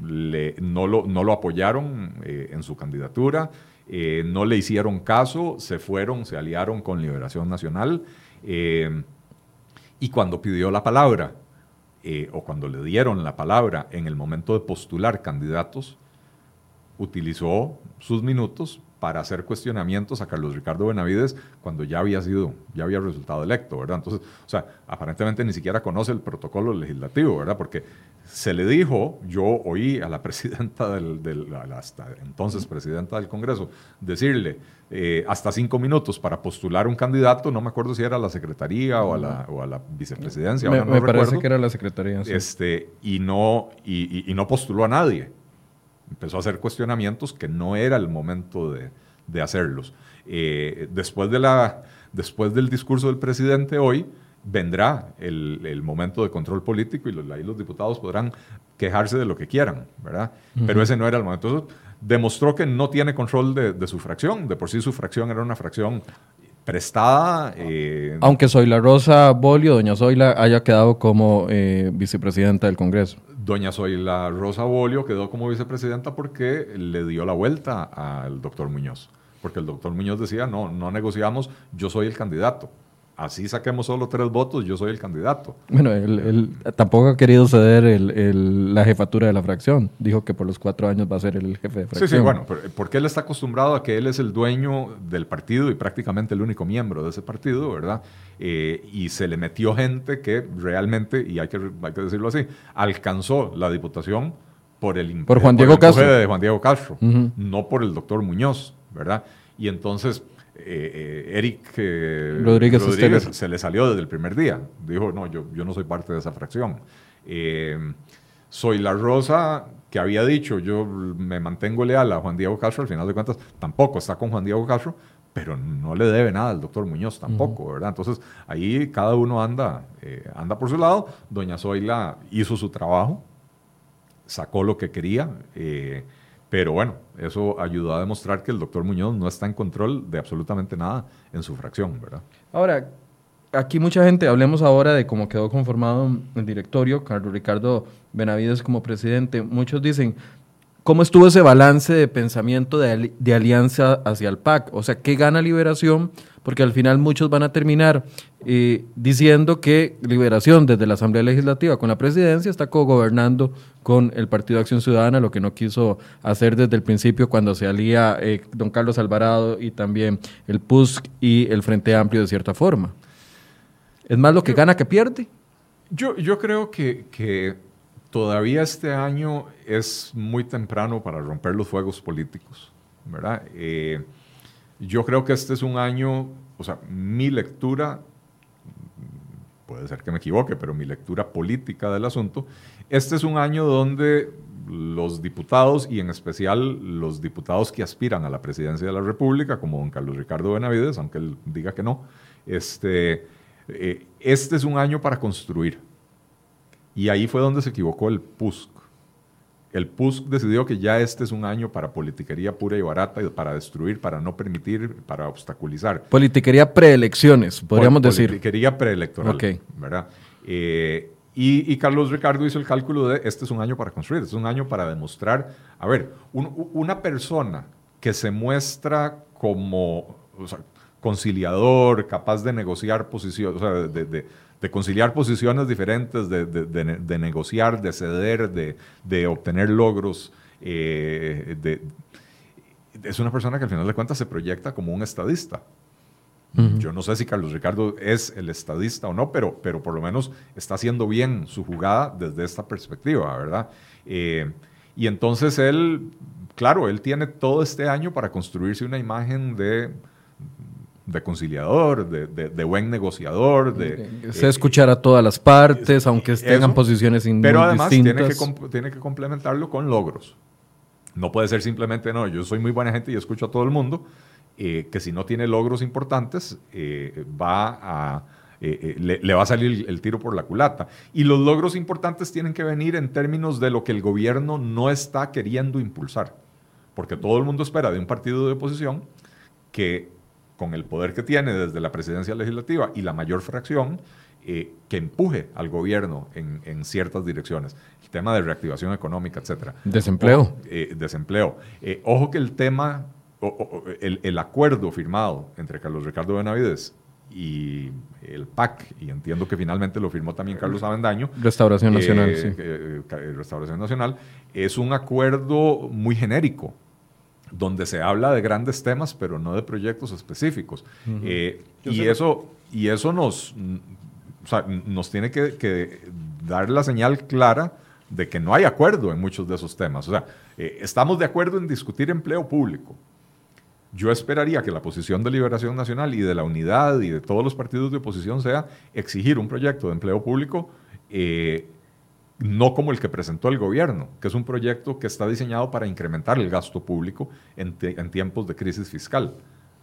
no, lo, apoyaron eh, en su candidatura, eh, no le hicieron caso, se fueron, se aliaron con Liberación Nacional, y cuando pidió la palabra, o cuando le dieron la palabra en el momento de postular candidatos, utilizó sus minutos para hacer cuestionamientos a Carlos Ricardo Benavides cuando ya había sido, ya había resultado electo, ¿verdad? Entonces, o sea, aparentemente ni siquiera conoce el protocolo legislativo, ¿verdad? Porque se le dijo, yo oí a la presidenta del, hasta entonces presidenta del Congreso, decirle eh, hasta cinco minutos para postular un candidato, no me acuerdo si era a la secretaría o a la, o a la vicepresidencia. Me, me parece que era la secretaría. Este, y, no, y no postuló a nadie empezó a hacer cuestionamientos que no era el momento de, de hacerlos. Eh, después, de la, después del discurso del presidente hoy, vendrá el, el, momento de control político y los, ahí los diputados podrán quejarse de lo que quieran, ¿verdad? Pero ese no era el momento. Entonces, demostró que no tiene control de, de, su fracción. De por sí su fracción era una fracción prestada. Eh, Aunque Zoila Rosa Bolio, doña Zoila, haya quedado como eh, vicepresidenta del Congreso. Doña Zoila Rosa Bolio quedó como vicepresidenta porque le dio la vuelta al doctor Muñoz. Porque el doctor Muñoz decía, no, no negociamos, yo soy el candidato así saquemos solo tres votos, yo soy el candidato. Bueno, él, tampoco ha querido ceder la jefatura de la fracción. Dijo que por los cuatro años va a ser el jefe de fracción. Sí, sí, bueno, porque él está acostumbrado a que él es el dueño del partido y prácticamente el único miembro de ese partido, ¿verdad? Eh, y se le metió gente que realmente, y hay que, hay que decirlo así, alcanzó la diputación por el por Juan Diego Castro. de Juan Diego Castro, no por el doctor Muñoz, ¿verdad? Y entonces eh, eh, Eric eh, Rodríguez, se le salió desde el primer día. Dijo, no, yo, yo no soy parte de esa fracción. soy la Rosa que había dicho, yo me mantengo leal a Juan Diego Castro, al final de cuentas tampoco está con Juan Diego Castro, pero no le debe nada al doctor Muñoz tampoco, ¿verdad? Entonces ahí cada uno anda, anda por su lado. Doña Zoila hizo su trabajo, sacó lo que quería. Pero bueno, eso ayudó a demostrar que el doctor Muñoz no está en control de absolutamente nada en su fracción, ¿verdad? Ahora, aquí mucha gente, hablemos ahora de cómo quedó conformado el directorio, Carlos Ricardo Benavides como presidente. Muchos dicen, ¿cómo estuvo ese balance de pensamiento de, de alianza hacia el PAC? O sea, ¿qué gana Liberación? porque al final muchos van a terminar eh, diciendo que Liberación desde la Asamblea Legislativa con la presidencia está cogobernando con el Partido de Acción Ciudadana, lo que no quiso hacer desde el principio cuando se alía eh, don Carlos Alvarado y también el PUSC y el Frente Amplio de cierta forma. ¿Es más lo que gana que pierde? Yo, yo creo que, que todavía este año es muy temprano para romper los fuegos políticos, ¿verdad? Eh, yo creo que este es un año, o sea, mi lectura, puede ser que me equivoque, pero mi lectura política del asunto, este es un año donde los diputados y en especial los diputados que aspiran a la presidencia de la República, como don Carlos Ricardo Benavides, aunque él diga que no, este, eh, este es un año para construir. Y ahí fue donde se equivocó el PUSC. El PUSC decidió que ya este es un año para politiquería pura y barata, para destruir, para no permitir, para obstaculizar. Politiquería preelecciones, podríamos decir. Politiquería preelectoral, ¿verdad? Eh, y, Carlos Ricardo hizo el cálculo de este es un año para construir, este es un año para demostrar, a ver, una persona que se muestra como conciliador, capaz de negociar posiciones, o sea, de, conciliar posiciones diferentes, de, negociar, de ceder, de, obtener logros, eh, es una persona que al final de cuentas se proyecta como un estadista. Yo no sé si Carlos Ricardo es el estadista o no, pero, pero por lo menos está haciendo bien su jugada desde esta perspectiva, ¿verdad? Eh, y entonces él, claro, él tiene todo este año para construirse una imagen de, de conciliador, de, buen negociador, de... Se escuchar a todas las partes, aunque tengan posiciones distintas. Pero además tiene que, tiene que complementarlo con logros. No puede ser simplemente, no, yo soy muy buena gente y escucho a todo el mundo, eh, que si no tiene logros importantes, eh, va a, eh, le, va a salir el, tiro por la culata. Y los logros importantes tienen que venir en términos de lo que el gobierno no está queriendo impulsar. Porque todo el mundo espera de un partido de oposición que con el poder que tiene desde la presidencia legislativa y la mayor fracción, que empuje al gobierno en, ciertas direcciones. El tema de reactivación económica, etcétera. Desempleo. desempleo. ojo que el tema el, acuerdo firmado entre Carlos Ricardo Benavides y el PAC, y entiendo que finalmente lo firmó también Carlos Avendaño. Restauración Nacional, eh, sí. Eh, eh, Restauración Nacional, es un acuerdo muy genérico, donde se habla de grandes temas, pero no de proyectos específicos. y, eso, y eso nos, nos tiene que, que, dar la señal clara de que no hay acuerdo en muchos de esos temas. O sea, estamos de acuerdo en discutir empleo público, yo esperaría que la posición de Liberación Nacional y de la unidad y de todos los partidos de oposición sea exigir un proyecto de empleo público, eh, no como el que presentó el gobierno, que es un proyecto que está diseñado para incrementar el gasto público en, tiempos de crisis fiscal.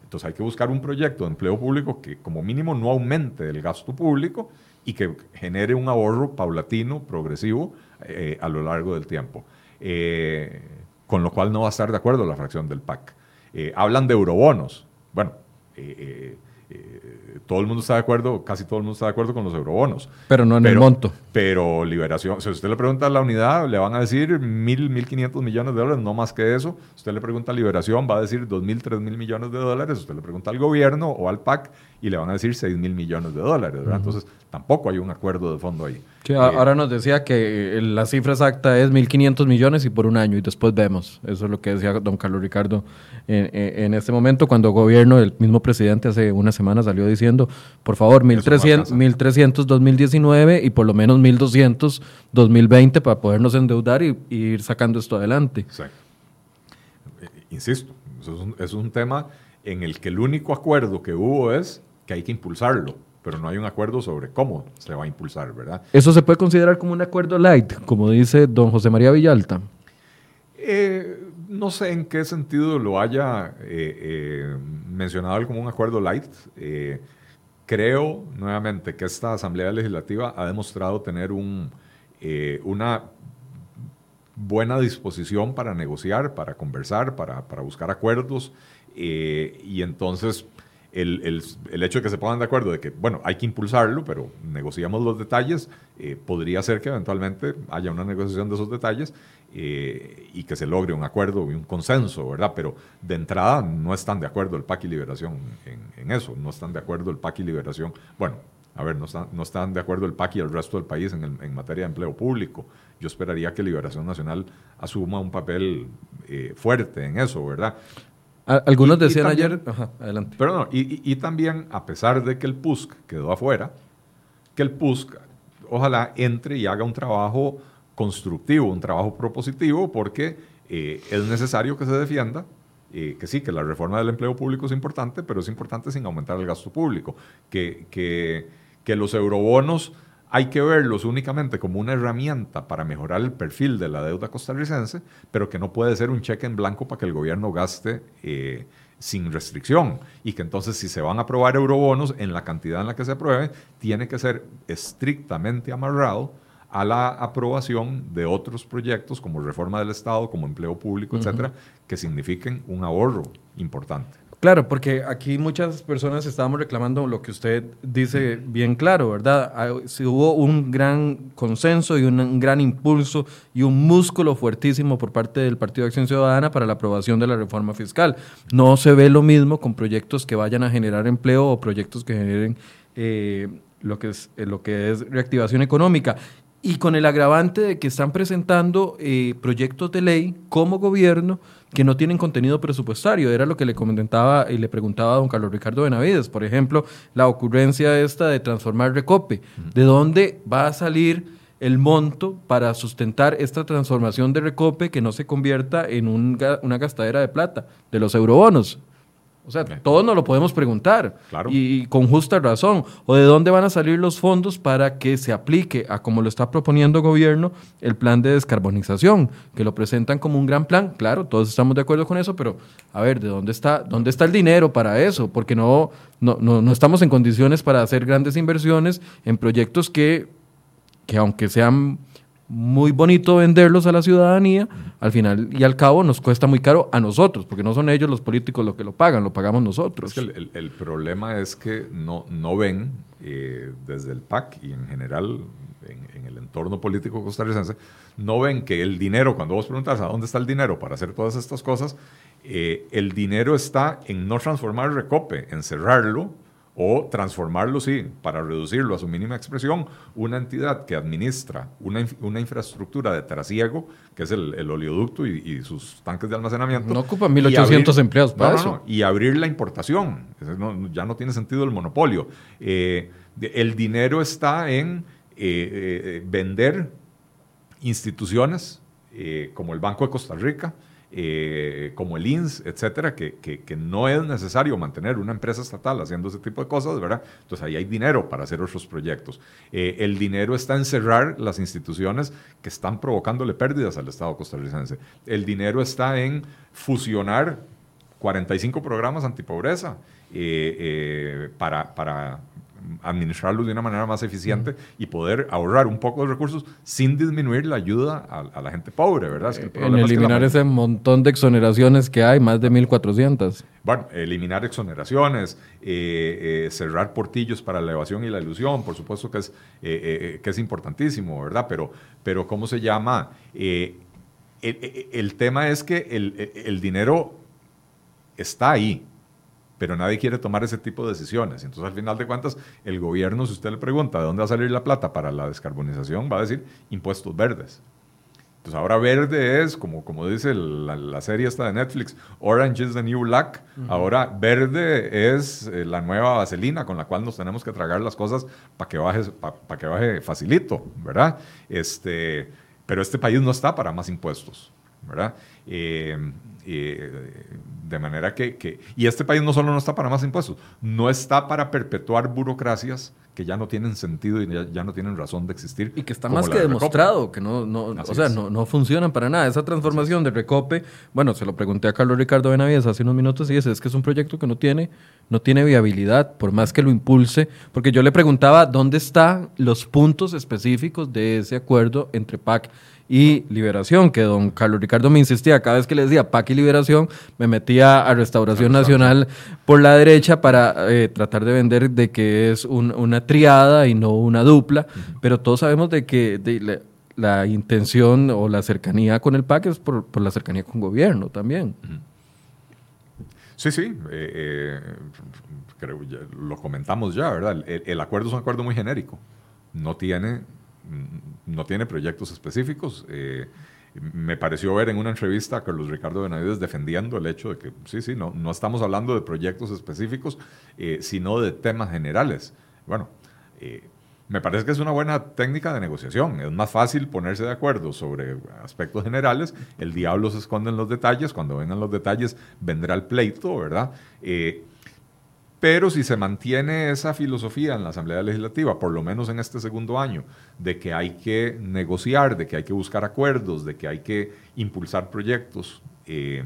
Entonces hay que buscar un proyecto de empleo público que como mínimo no aumente el gasto público y que genere un ahorro paulatino, progresivo, eh, a lo largo del tiempo. Eh, con lo cual no va a estar de acuerdo la fracción del PAC. Eh, hablan de eurobonos. Bueno, todo el mundo está de acuerdo, casi todo el mundo está de acuerdo con los eurobonos. Pero no en el monto. Pero liberación, si usted le pregunta a la unidad, le van a decir mil, mil quinientos millones de dólares, no más que eso. Usted le pregunta a liberación, va a decir dos mil, tres mil millones de dólares. Usted le pregunta al gobierno o al PAC y le van a decir seis mil millones de dólares. Entonces, tampoco hay un acuerdo de fondo ahí. Eh, ahora nos decía que eh, la cifra exacta es 1.500 millones y por un año y después vemos. Eso es lo que decía don Carlos Ricardo en, este momento cuando el gobierno, el mismo presidente hace una semana salió diciendo, por favor, 1.300, 1.300 2019 y por lo menos 1.200 2020 para podernos endeudar y, ir sacando esto adelante. Eh, insisto, eso es un tema en el que el único acuerdo que hubo es que hay que impulsarlo pero no hay un acuerdo sobre cómo se va a impulsar, ¿verdad? ¿Eso se puede considerar como un acuerdo light, como dice don José María Villalta? Eh, no sé en qué sentido lo haya eh, eh, mencionado como un acuerdo light. creo, nuevamente, que esta Asamblea Legislativa ha demostrado tener un, una buena disposición para negociar, para conversar, para, para buscar acuerdos. y entonces el, el, hecho de que se pongan de acuerdo de que, bueno, hay que impulsarlo, pero negociamos los detalles, eh, podría ser que eventualmente haya una negociación de esos detalles eh, y que se logre un acuerdo y un consenso, ¿verdad? Pero de entrada no están de acuerdo el PAC y Liberación en, eso, no están de acuerdo el PAC y Liberación, bueno, a ver, no están, no están de acuerdo el PAC y el resto del país en, en materia de empleo público. Yo esperaría que Liberación Nacional asuma un papel eh, fuerte en eso, ¿verdad? Algunos decían ayer, adelante. Pero no, y, también, a pesar de que el PUSC quedó afuera, que el PUSC ojalá entre y haga un trabajo constructivo, un trabajo propositivo, porque eh, es necesario que se defienda, eh, que sí, que la reforma del empleo público es importante, pero es importante sin aumentar el gasto público, que, que, que los eurobonos hay que verlos únicamente como una herramienta para mejorar el perfil de la deuda costarricense, pero que no puede ser un cheque en blanco para que el gobierno gaste eh, sin restricción. Y que entonces si se van a aprobar eurobonos en la cantidad en la que se apruebe, tiene que ser estrictamente amarrado a la aprobación de otros proyectos como reforma del Estado, como empleo público, etcétera, que signifiquen un ahorro importante. Claro, porque aquí muchas personas estábamos reclamando lo que usted dice bien claro, ¿verdad? Si hubo un gran consenso y un gran impulso y un músculo fuertísimo por parte del Partido de Acción Ciudadana para la aprobación de la reforma fiscal. No se ve lo mismo con proyectos que vayan a generar empleo o proyectos que generen eh, lo, que es, eh, lo que es reactivación económica y con el agravante de que están presentando eh, proyectos de ley como gobierno que no tienen contenido presupuestario. Era lo que le comentaba y le preguntaba a don Carlos Ricardo Benavides. Por ejemplo, la ocurrencia esta de transformar Recope. ¿De dónde va a salir el monto para sustentar esta transformación de Recope que no se convierta en una gastadera de plata de los eurobonos? O sea, todos nos lo podemos preguntar y, con justa razón. ¿O de dónde van a salir los fondos para que se aplique a como lo está proponiendo el gobierno el plan de descarbonización? Que lo presentan como un gran plan. Claro, todos estamos de acuerdo con eso, pero a ver, ¿de dónde está, dónde está el dinero para eso? Porque no, no, no, no estamos en condiciones para hacer grandes inversiones en proyectos que, que aunque sean muy bonito venderlos a la ciudadanía, al final y al cabo nos cuesta muy caro a nosotros, porque no son ellos los políticos los que lo pagan, lo pagamos nosotros. el, problema es que no, no ven eh, desde el PAC y en general en, el entorno político costarricense, no ven que el dinero, cuando vos preguntas a dónde está el dinero para hacer todas estas cosas, eh, el dinero está en no transformar el recope, en cerrarlo, o transformarlo, sí, para reducirlo a su mínima expresión, una entidad que administra una, una infraestructura de trasiego, que es el, el oleoducto y, sus tanques de almacenamiento. No ocupa 1.800 empleados para eso. y abrir la importación. ya no tiene sentido el monopolio. Eh, el dinero está en eh, eh, vender instituciones como el Banco de Costa Rica, eh, como el INS, etcétera, que, que, no es necesario mantener una empresa estatal haciendo ese tipo de cosas, ¿verdad? Entonces ahí hay dinero para hacer otros proyectos. Eh, el dinero está en cerrar las instituciones que están provocándole pérdidas al Estado costarricense. El dinero está en fusionar 45 programas antipobreza eh, para, para administrarlos de una manera más eficiente y poder ahorrar un poco de recursos sin disminuir la ayuda a, la gente pobre, ¿verdad? en eliminar ese montón de exoneraciones que hay, más de 1.400. Bueno, eliminar exoneraciones, eh, eh, cerrar portillos para la evasión y la ilusión, por supuesto que es, eh, que es importantísimo, ¿verdad? Pero, pero ¿cómo se llama? El, tema es que el, el dinero está ahí pero nadie quiere tomar ese tipo de decisiones. Entonces, al final de cuentas, el gobierno, si usted le pregunta de dónde va a salir la plata para la descarbonización, va a decir impuestos verdes. Entonces, ahora verde es, como, como dice la, serie esta de Netflix, Orange is the New Black. Ahora verde es eh, la nueva vaselina con la cual nos tenemos que tragar las cosas para que, baje, para que baje facilito, ¿verdad? Este, pero este país no está para más impuestos, ¿verdad? Eh, eh, de manera que, y este país no solo no está para más impuestos, no está para perpetuar burocracias que ya no tienen sentido y ya, no tienen razón de existir. Y que está más que demostrado, que no, no o sea, no, no, funcionan para nada. Esa transformación de Recope, bueno, se lo pregunté a Carlos Ricardo Benavides hace unos minutos y dice, es que es un proyecto que no tiene, no tiene viabilidad, por más que lo impulse, porque yo le preguntaba dónde están los puntos específicos de ese acuerdo entre PAC y Liberación, que don Carlos Ricardo me insistía, cada vez que le decía PAC y Liberación, me metía a Restauración Nacional por la derecha para eh, tratar de vender de que es una triada y no una dupla, pero todos sabemos de que la, intención o la cercanía con el PAC es por, la cercanía con gobierno también. Sí, sí, eh, eh, creo, lo comentamos ya, ¿verdad? el acuerdo es un acuerdo muy genérico, no tiene no tiene proyectos específicos. Eh, me pareció ver en una entrevista a Carlos Ricardo Benavides defendiendo el hecho de que, sí, sí, no, no estamos hablando de proyectos específicos, eh, sino de temas generales. Bueno, eh, me parece que es una buena técnica de negociación. Es más fácil ponerse de acuerdo sobre aspectos generales. El diablo se esconde en los detalles. Cuando vengan los detalles vendrá el pleito, ¿verdad? Pero si se mantiene esa filosofía en la Asamblea Legislativa, por lo menos en este segundo año, de que hay que negociar, de que hay que buscar acuerdos, de que hay que impulsar proyectos, eh,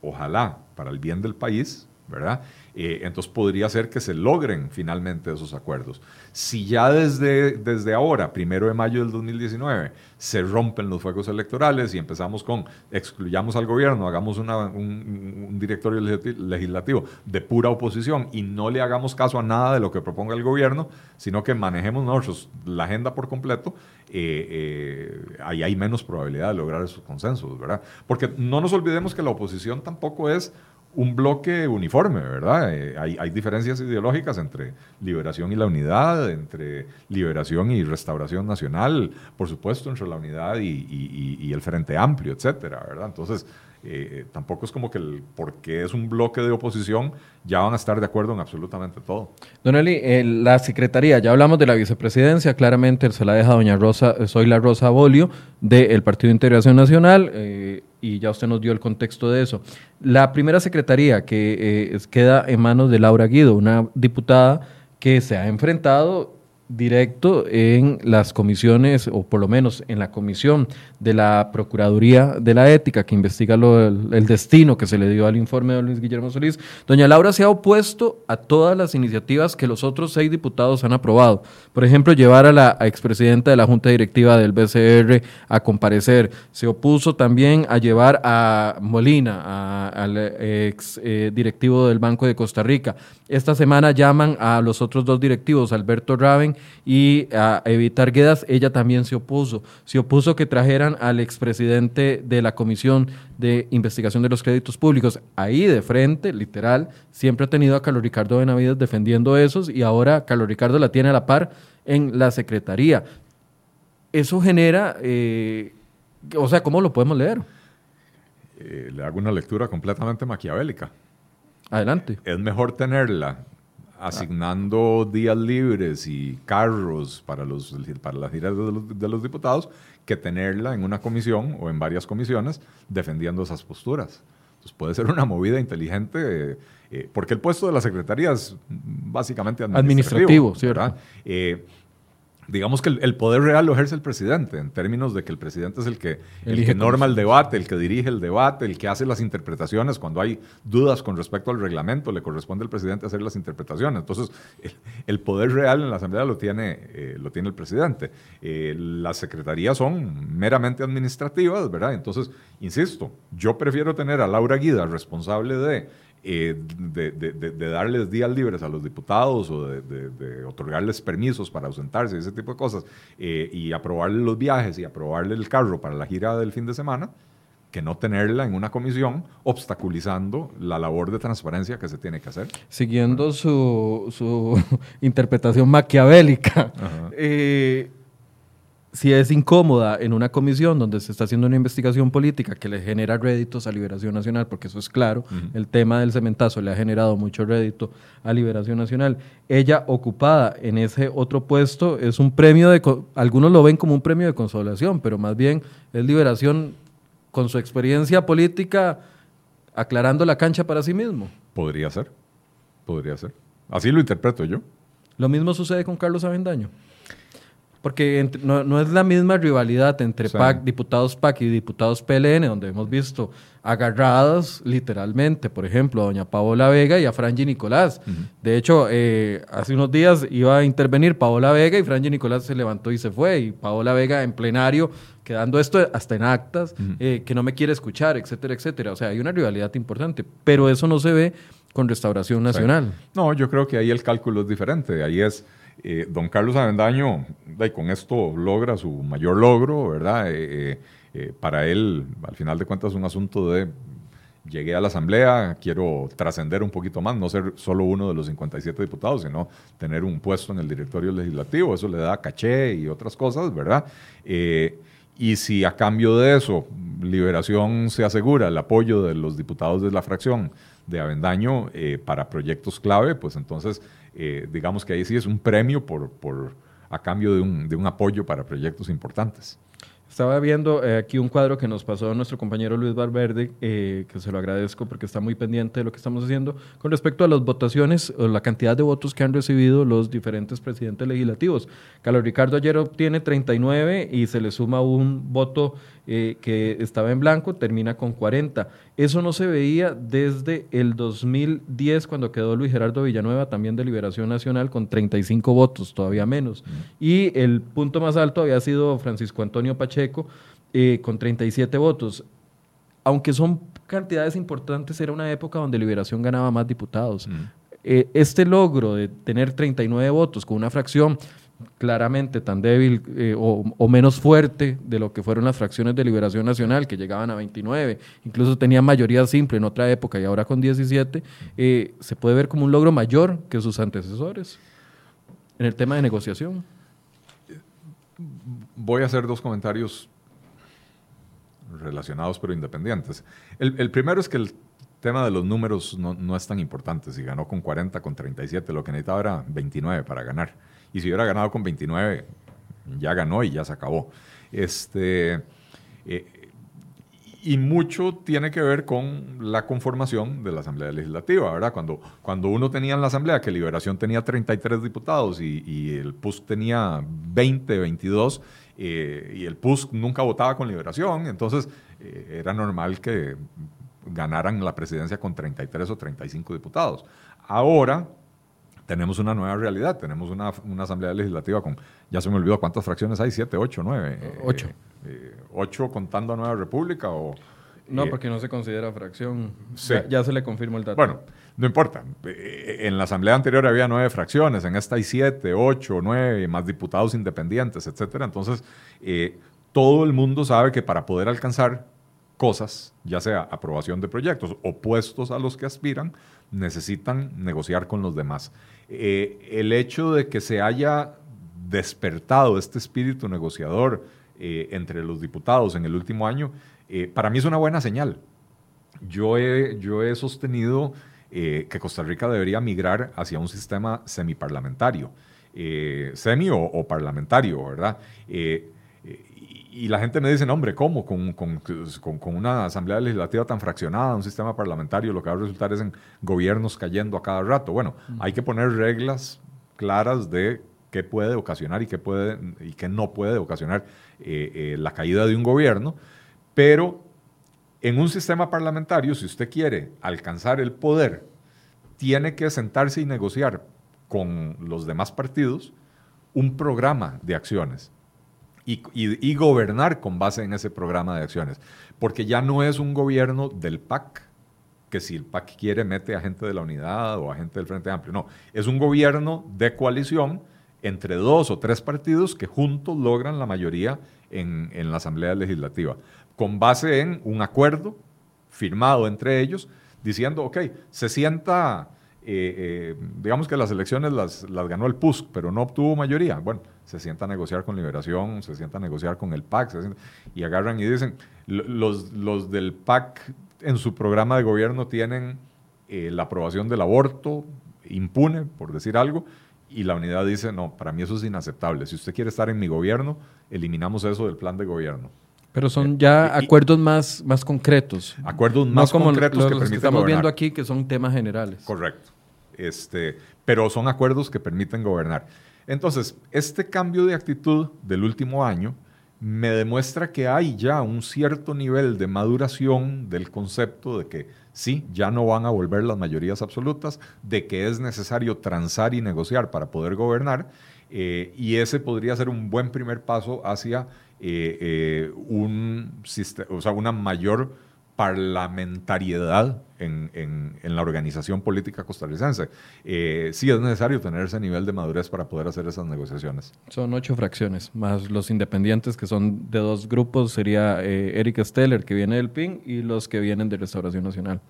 ojalá para el bien del país, ¿verdad? Eh, entonces podría ser que se logren finalmente esos acuerdos. Si ya desde, desde ahora, primero de mayo del 2019, se rompen los fuegos electorales y empezamos con excluyamos al gobierno, hagamos un, directorio legislativo de pura oposición y no le hagamos caso a nada de lo que proponga el gobierno, sino que manejemos nosotros la agenda por completo, eh, eh, ahí hay menos probabilidad de lograr esos consensos, ¿verdad? Porque no nos olvidemos que la oposición tampoco es un bloque uniforme, ¿verdad? Eh, hay, diferencias ideológicas entre liberación y la unidad, entre liberación y restauración nacional, por supuesto, entre la unidad y, el Frente Amplio, etcétera, ¿verdad? Entonces, eh, tampoco es como que el, porque es un bloque de oposición ya van a estar de acuerdo en absolutamente todo. Don Eli, la Secretaría, ya hablamos de la vicepresidencia, claramente se la deja doña Rosa, soy la Rosa Bolio del Partido de Integración Nacional. Eh, y ya usted nos dio el contexto de eso. La primera secretaría que eh, queda en manos de Laura Guido, una diputada que se ha enfrentado directo en las comisiones, o por lo menos en la comisión de la Procuraduría de la Ética que investiga el, destino que se le dio al informe de Luis Guillermo Solís. Doña Laura se ha opuesto a todas las iniciativas que los otros seis diputados han aprobado. Por ejemplo, llevar a la expresidenta de la Junta Directiva del BCR a comparecer. Se opuso también a llevar a Molina, al ex eh, directivo del Banco de Costa Rica. Esta semana llaman a los otros dos directivos, Alberto Raven y a Evitar Guedas, ella también se opuso. Se opuso que trajeran al expresidente de la Comisión de Investigación de los Créditos Públicos ahí de frente, literal. Siempre ha tenido a Carlos Ricardo Benavides defendiendo esos y ahora Carlos Ricardo la tiene a la par en la Secretaría. Eso genera, eh, o sea, ¿cómo lo podemos leer? Eh, le hago una lectura completamente maquiavélica. Adelante. Es mejor tenerla asignando días libres y carros para, los, para las giras de los, diputados que tenerla en una comisión o en varias comisiones defendiendo esas posturas. Entonces puede ser una movida inteligente, eh, porque el puesto de la Secretaría es básicamente administrativo, administrativo ¿cierto? Eh, digamos que el, poder real lo ejerce el presidente, en términos de que el presidente es el que, el que norma el debate, el que dirige el debate, el que hace las interpretaciones. Cuando hay dudas con respecto al reglamento, le corresponde al presidente hacer las interpretaciones. Entonces, el, poder real en la Asamblea lo tiene, eh, lo tiene el presidente. Eh, las secretarías son meramente administrativas, ¿verdad? Entonces, insisto, yo prefiero tener a Laura Guida responsable de eh, de, de, darles días libres a los diputados o de, otorgarles permisos para ausentarse, ese tipo de cosas, eh, y aprobarle los viajes y aprobarle el carro para la gira del fin de semana, que no tenerla en una comisión obstaculizando la labor de transparencia que se tiene que hacer. Siguiendo su, su interpretación maquiavélica, eh, si es incómoda en una comisión donde se está haciendo una investigación política que le genera réditos a Liberación Nacional, porque eso es claro, el tema del cementazo le ha generado mucho rédito a Liberación Nacional, ella ocupada en ese otro puesto es un premio de, algunos lo ven como un premio de consolación, pero más bien es Liberación con su experiencia política aclarando la cancha para sí mismo. Podría ser, podría ser. Así lo interpreto yo. Lo mismo sucede con Carlos Avendaño. Porque no, es la misma rivalidad entre PAC, diputados PAC y diputados PLN, donde hemos visto agarrados literalmente, por ejemplo, a doña Paola Vega y a Franji Nicolás. De hecho, eh, hace unos días iba a intervenir Paola Vega y Franji Nicolás se levantó y se fue. Y Paola Vega en plenario, quedando esto hasta en actas, eh, que no me quiere escuchar, etcétera, etcétera. O sea, hay una rivalidad importante, pero eso no se ve con Restauración Nacional. No, yo creo que ahí el cálculo es diferente. Ahí es eh, don Carlos Avendaño, con esto logra su mayor logro, ¿verdad? Eh, eh, para él, al final de cuentas, es un asunto de llegué a la Asamblea, quiero trascender un poquito más, no ser solo uno de los 57 diputados, sino tener un puesto en el directorio legislativo, eso le da caché y otras cosas, ¿verdad? y si a cambio de eso Liberación se asegura el apoyo de los diputados de la fracción de Avendaño para proyectos clave, pues entonces eh, digamos que ahí sí es un premio por a cambio de un, de un, apoyo para proyectos importantes. Estaba viendo eh, aquí un cuadro que nos pasó nuestro compañero Luis Valverde, eh, que se lo agradezco porque está muy pendiente de lo que estamos haciendo, con respecto a las votaciones o la cantidad de votos que han recibido los diferentes presidentes legislativos. Carlos Ricardo ayer obtiene 39 y se le suma un voto eh, que estaba en blanco, termina con 40. Eso no se veía desde el 2010, cuando quedó Luis Gerardo Villanueva, también de Liberación Nacional, con 35 votos, todavía menos. Y el punto más alto había sido Francisco Antonio Pacheco, eh, con 37 votos. Aunque son cantidades importantes, era una época donde Liberación ganaba más diputados. Eh, este logro de tener 39 votos con una fracción claramente tan débil eh, o, menos fuerte de lo que fueron las fracciones de Liberación Nacional, que llegaban a 29, incluso tenían mayoría simple en otra época y ahora con 17, eh, se puede ver como un logro mayor que sus antecesores en el tema de negociación. Voy a hacer dos comentarios relacionados pero independientes. El, primero es que el tema de los números no, no es tan importante, si ganó con 40, con 37, lo que necesitaba era 29 para ganar y si hubiera ganado con 29, ya ganó y ya se acabó. Este, eh, y mucho tiene que ver con la conformación de la Asamblea Legislativa, ¿verdad? Cuando, cuando uno tenía en la Asamblea que Liberación tenía 33 diputados y, el PUSC tenía 20, 22, eh, y el PUSC nunca votaba con Liberación, entonces eh, era normal que ganaran la presidencia con 33 o 35 diputados. Ahora, tenemos una nueva realidad, tenemos una, una, asamblea legislativa con, ya se me olvidó cuántas fracciones hay, siete, ocho, nueve. Eh, ocho. Eh, ocho contando a Nueva República o... No, eh, porque no se considera fracción. Ya, se le confirmó el dato. Bueno, no importa. En la asamblea anterior había nueve fracciones, en esta hay siete, ocho, nueve, más diputados independientes, etcétera. Entonces, todo el mundo sabe que para poder alcanzar cosas, ya sea aprobación de proyectos o puestos a los que aspiran, necesitan negociar con los demás. Eh, el hecho de que se haya despertado este espíritu negociador eh, entre los diputados en el último año, eh, para mí es una buena señal. Yo he, yo he sostenido que Costa Rica debería migrar hacia un sistema semiparlamentario, semi o, o, parlamentario, ¿verdad? Y la gente me dice, no, hombre, ¿cómo? Con, con, con, una asamblea legislativa tan fraccionada, un sistema parlamentario, lo que va a resultar es en gobiernos cayendo a cada rato. Bueno, hay que poner reglas claras de qué puede ocasionar y qué, puede, y qué no puede ocasionar eh, eh, la caída de un gobierno, pero en un sistema parlamentario, si usted quiere alcanzar el poder, tiene que sentarse y negociar con los demás partidos un programa de acciones y, gobernar con base en ese programa de acciones. Porque ya no es un gobierno del PAC, que si el PAC quiere mete a gente de la unidad o a gente del Frente Amplio. No, es un gobierno de coalición entre dos o tres partidos que juntos logran la mayoría en, en la Asamblea Legislativa, con base en un acuerdo firmado entre ellos, diciendo, ok, se sienta eh, eh, digamos que las elecciones las, las, ganó el PUSC, pero no obtuvo mayoría. Bueno, se sienta a negociar con Liberación, se sienta a negociar con el PAC, y agarran y dicen, los, los del PAC en su programa de gobierno tienen eh, la aprobación del aborto impune, por decir algo, y la unidad dice, no, para mí eso es inaceptable. Si usted quiere estar en mi gobierno, eliminamos eso del plan de gobierno. Pero son ya acuerdos más, más concretos. Acuerdos más concretos que, que estamos viendo aquí, que son temas generales. Correcto. Este, pero son acuerdos que permiten gobernar. Entonces, este cambio de actitud del último año me demuestra que hay ya un cierto nivel de maduración del concepto de que sí, ya no van a volver las mayorías absolutas, de que es necesario transar y negociar para poder gobernar, eh, y ese podría ser un buen primer paso hacia eh, eh, o sea, una mayor parlamentariedad en, en, la organización política costarricense. Eh, sí es necesario tener ese nivel de madurez para poder hacer esas negociaciones. Son ocho fracciones, más los independientes que son de dos grupos, sería eh, Eric Steller, que viene del PIN, y los que vienen de Restauración Nacional.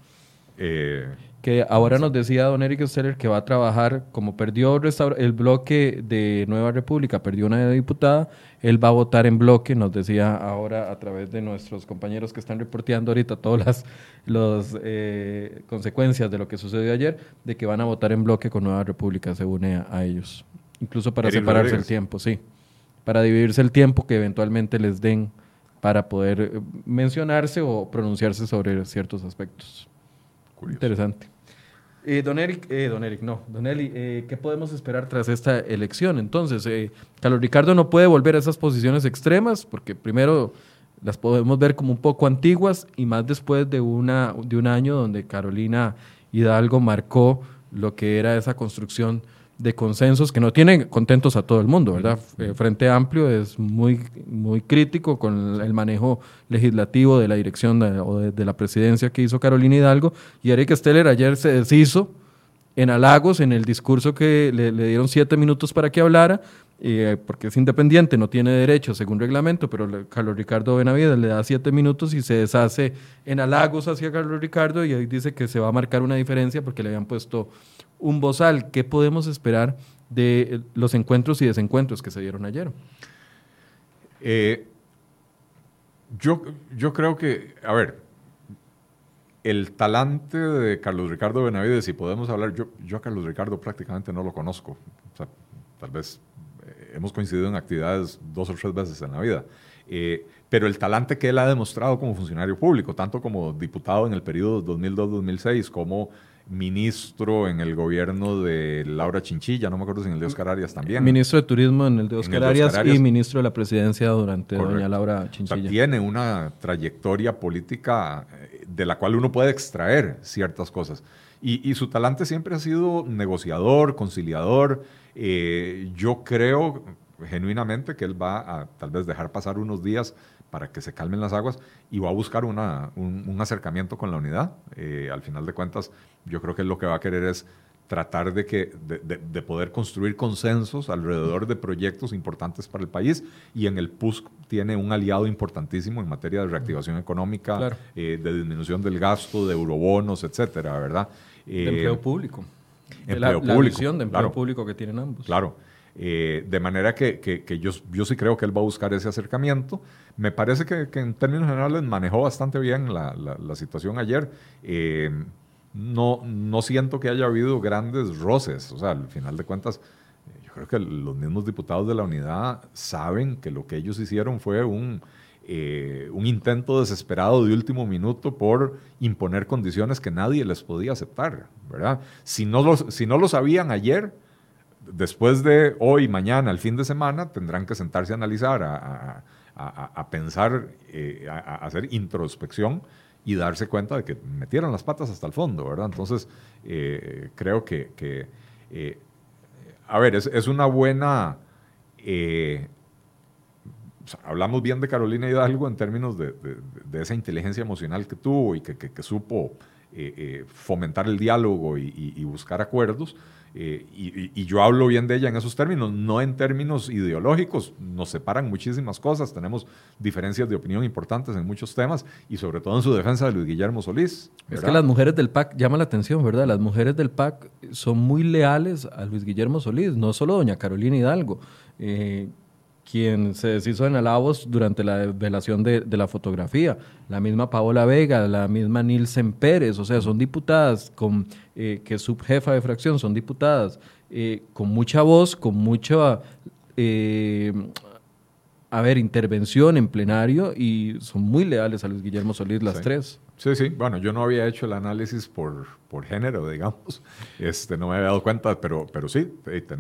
Eh, que ahora nos decía don Eric Steller que va a trabajar, como perdió el bloque de Nueva República, perdió una diputada, él va a votar en bloque, nos decía ahora a través de nuestros compañeros que están reporteando ahorita todas las eh, consecuencias de lo que sucedió ayer, de que van a votar en bloque con Nueva República, se une a, ellos. Incluso para separarse el tiempo, sí. Para dividirse el tiempo que eventualmente les den para poder eh, mencionarse o pronunciarse sobre ciertos aspectos. Interesante. Eh, don Eric, eh, don Eric, no, don Eli, eh, ¿qué podemos esperar tras esta elección? Entonces, Carlos Ricardo no puede volver a esas posiciones extremas, porque primero las podemos ver como un poco antiguas y más después de, una, de un año donde Carolina Hidalgo marcó lo que era esa construcción de consensos que no tienen contentos a todo el mundo, ¿verdad? Eh, Frente Amplio es muy, muy crítico con el manejo legislativo de la dirección de, o de, la presidencia que hizo Carolina Hidalgo y Eric Steller ayer se deshizo en halagos en el discurso que le, dieron siete minutos para que hablara, eh, porque es independiente, no tiene derecho según reglamento, pero Carlos Ricardo Benavides le da siete minutos y se deshace en halagos hacia Carlos Ricardo y ahí dice que se va a marcar una diferencia porque le habían puesto un bozal. ¿Qué podemos esperar de eh, los encuentros y desencuentros que se dieron ayer? Eh, yo, yo creo que, a ver, el talante de Carlos Ricardo Benavides, si podemos hablar, yo, yo a Carlos Ricardo prácticamente no lo conozco. tal vez eh, hemos coincidido en actividades dos o tres veces en la vida. pero el talante que él ha demostrado como funcionario público, tanto como diputado en el periodo 2002-2006, como ministro en el gobierno de Laura Chinchilla, no me acuerdo si en el de Oscar Arias también. Ministro de Turismo en el de Oscar, Arias, y ministro de la presidencia durante doña Laura Chinchilla. tiene una trayectoria política eh, de la cual uno puede extraer ciertas cosas. Y, su talante siempre ha sido negociador, conciliador. Eh, yo creo genuinamente que él va a tal vez dejar pasar unos días para que se calmen las aguas y va a buscar una, un, acercamiento con la unidad. Eh, al final de cuentas, yo creo que lo que va a querer es tratar de, que, de, poder construir consensos alrededor de proyectos importantes para el país y en el PUSC tiene un aliado importantísimo en materia de reactivación económica, eh, de disminución del gasto, de eurobonos, etcétera, ¿verdad? de empleo eh, público. Empleo la, público. visión de empleo público que tienen ambos. Claro. Eh, de manera que, yo, yo, sí creo que él va a buscar ese acercamiento. Me parece que, en términos generales manejó bastante bien la, situación ayer. Eh, no, no siento que haya habido grandes roces. O sea, al final de cuentas, yo creo que los mismos diputados de la unidad saben que lo que ellos hicieron fue un, eh, un intento desesperado de último minuto por imponer condiciones que nadie les podía aceptar. ¿verdad? Si, no si no lo sabían ayer, después de hoy, mañana, el fin de semana, tendrán que sentarse a analizar, a, pensar, eh, a, hacer introspección y darse cuenta de que metieron las patas hasta el fondo, ¿verdad? Entonces, eh, creo que, eh, a ver, es, una buena... hablamos bien de Carolina Hidalgo en términos de, esa inteligencia emocional que tuvo y que, supo fomentar el diálogo y buscar acuerdos. Eh, y, yo hablo bien de ella en esos términos, no en términos ideológicos. Nos separan muchísimas cosas, tenemos diferencias de opinión importantes en muchos temas y sobre todo en su defensa de Luis Guillermo Solís. Es que las mujeres del PAC, llama la atención, ¿verdad? Las mujeres del PAC son muy leales a Luis Guillermo Solís, no solo doña Carolina Hidalgo. Eh, quien se deshizo en alabos durante la velación de, la fotografía, la misma Paola Vega, la misma Nilsen Pérez, o sea, son diputadas con, eh, que es subjefa de fracción, son diputadas eh, con mucha voz, con mucha, eh, a ver, intervención en plenario y son muy leales a Luis Guillermo Solís las tres. Sí, sí. Bueno, yo no había hecho el análisis por, por género, digamos. Este, no me había dado cuenta, pero, pero sí.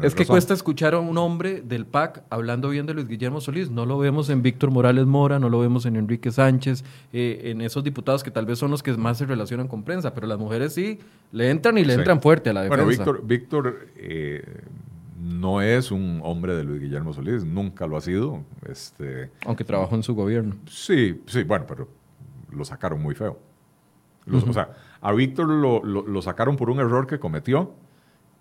Es que cuesta escuchar a un hombre del PAC hablando bien de Luis Guillermo Solís. No lo vemos en Víctor Morales Mora, no lo vemos en Enrique Sánchez, eh, en esos diputados que tal vez son los que más se relacionan con prensa, pero las mujeres sí le entran y le entran fuerte a la defensa. Bueno, Víctor, Víctor eh, no es un hombre de Luis Guillermo Solís, nunca lo ha sido. Este, Aunque trabajó en su gobierno. Sí, sí, bueno, pero lo sacaron muy feo. O sea, a Víctor lo, sacaron por un error que cometió,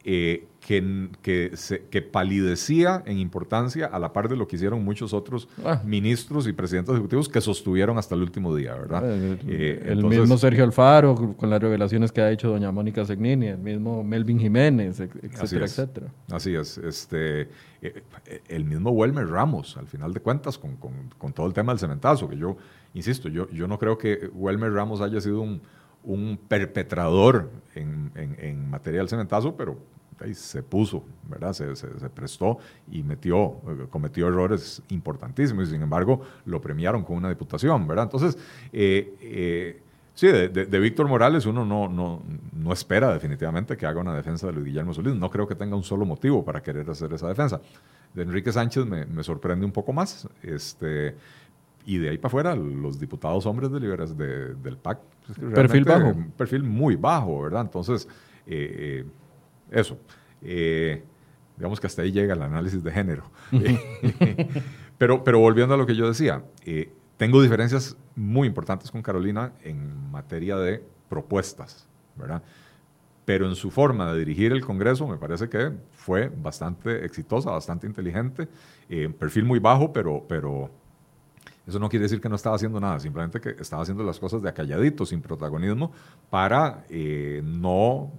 eh, que, que, se, que, palidecía en importancia a la par de lo que hicieron muchos otros ah. ministros y presidentes ejecutivos que sostuvieron hasta el último día, ¿verdad? Eh, eh, el mismo Sergio Alfaro, con las revelaciones que ha hecho doña Mónica Segnini, el mismo Melvin Jiménez, etcétera, etcétera. Así es. Este, el mismo Welmer Ramos, al final de cuentas, con, con, con todo el tema del cementazo, que yo insisto, yo, yo no creo que Welmer Ramos haya sido un, perpetrador en, en, materia del cementazo, pero se puso, ¿verdad? Se, se, prestó y metió, cometió errores importantísimos y sin embargo lo premiaron con una diputación, ¿verdad? Entonces, eh, eh, sí, de, Víctor Morales uno no, no, no, espera definitivamente que haga una defensa de Luis Guillermo Solís, no creo que tenga un solo motivo para querer hacer esa defensa. De Enrique Sánchez me, me sorprende un poco más, este, y de ahí para afuera, los diputados hombres de liberas del PAC. Pues, perfil bajo. Un perfil muy bajo, ¿verdad? Entonces, eh, eso. Eh, digamos que hasta ahí llega el análisis de género. pero, pero volviendo a lo que yo decía, eh, tengo diferencias muy importantes con Carolina en materia de propuestas, ¿verdad? Pero en su forma de dirigir el Congreso me parece que fue bastante exitosa, bastante inteligente, perfil muy bajo, pero, pero eso no quiere decir que no estaba haciendo nada, simplemente que estaba haciendo las cosas de acalladito, sin protagonismo, para eh, no,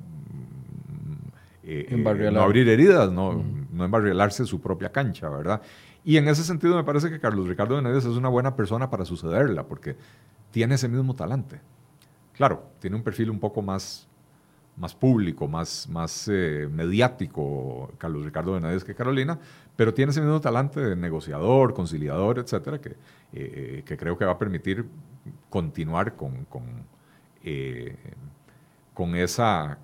eh, eh, no abrir heridas, no, no embarrielarse su propia cancha, ¿verdad? Y en ese sentido me parece que Carlos Ricardo Benavides es una buena persona para sucederla, porque tiene ese mismo talante. Claro, tiene un perfil un poco más más público, más, más eh, mediático Carlos Ricardo Benavides que Carolina, pero tiene ese mismo talante de negociador, conciliador, etcétera, que, eh, que creo que va a permitir continuar con, con, eh, con, esa,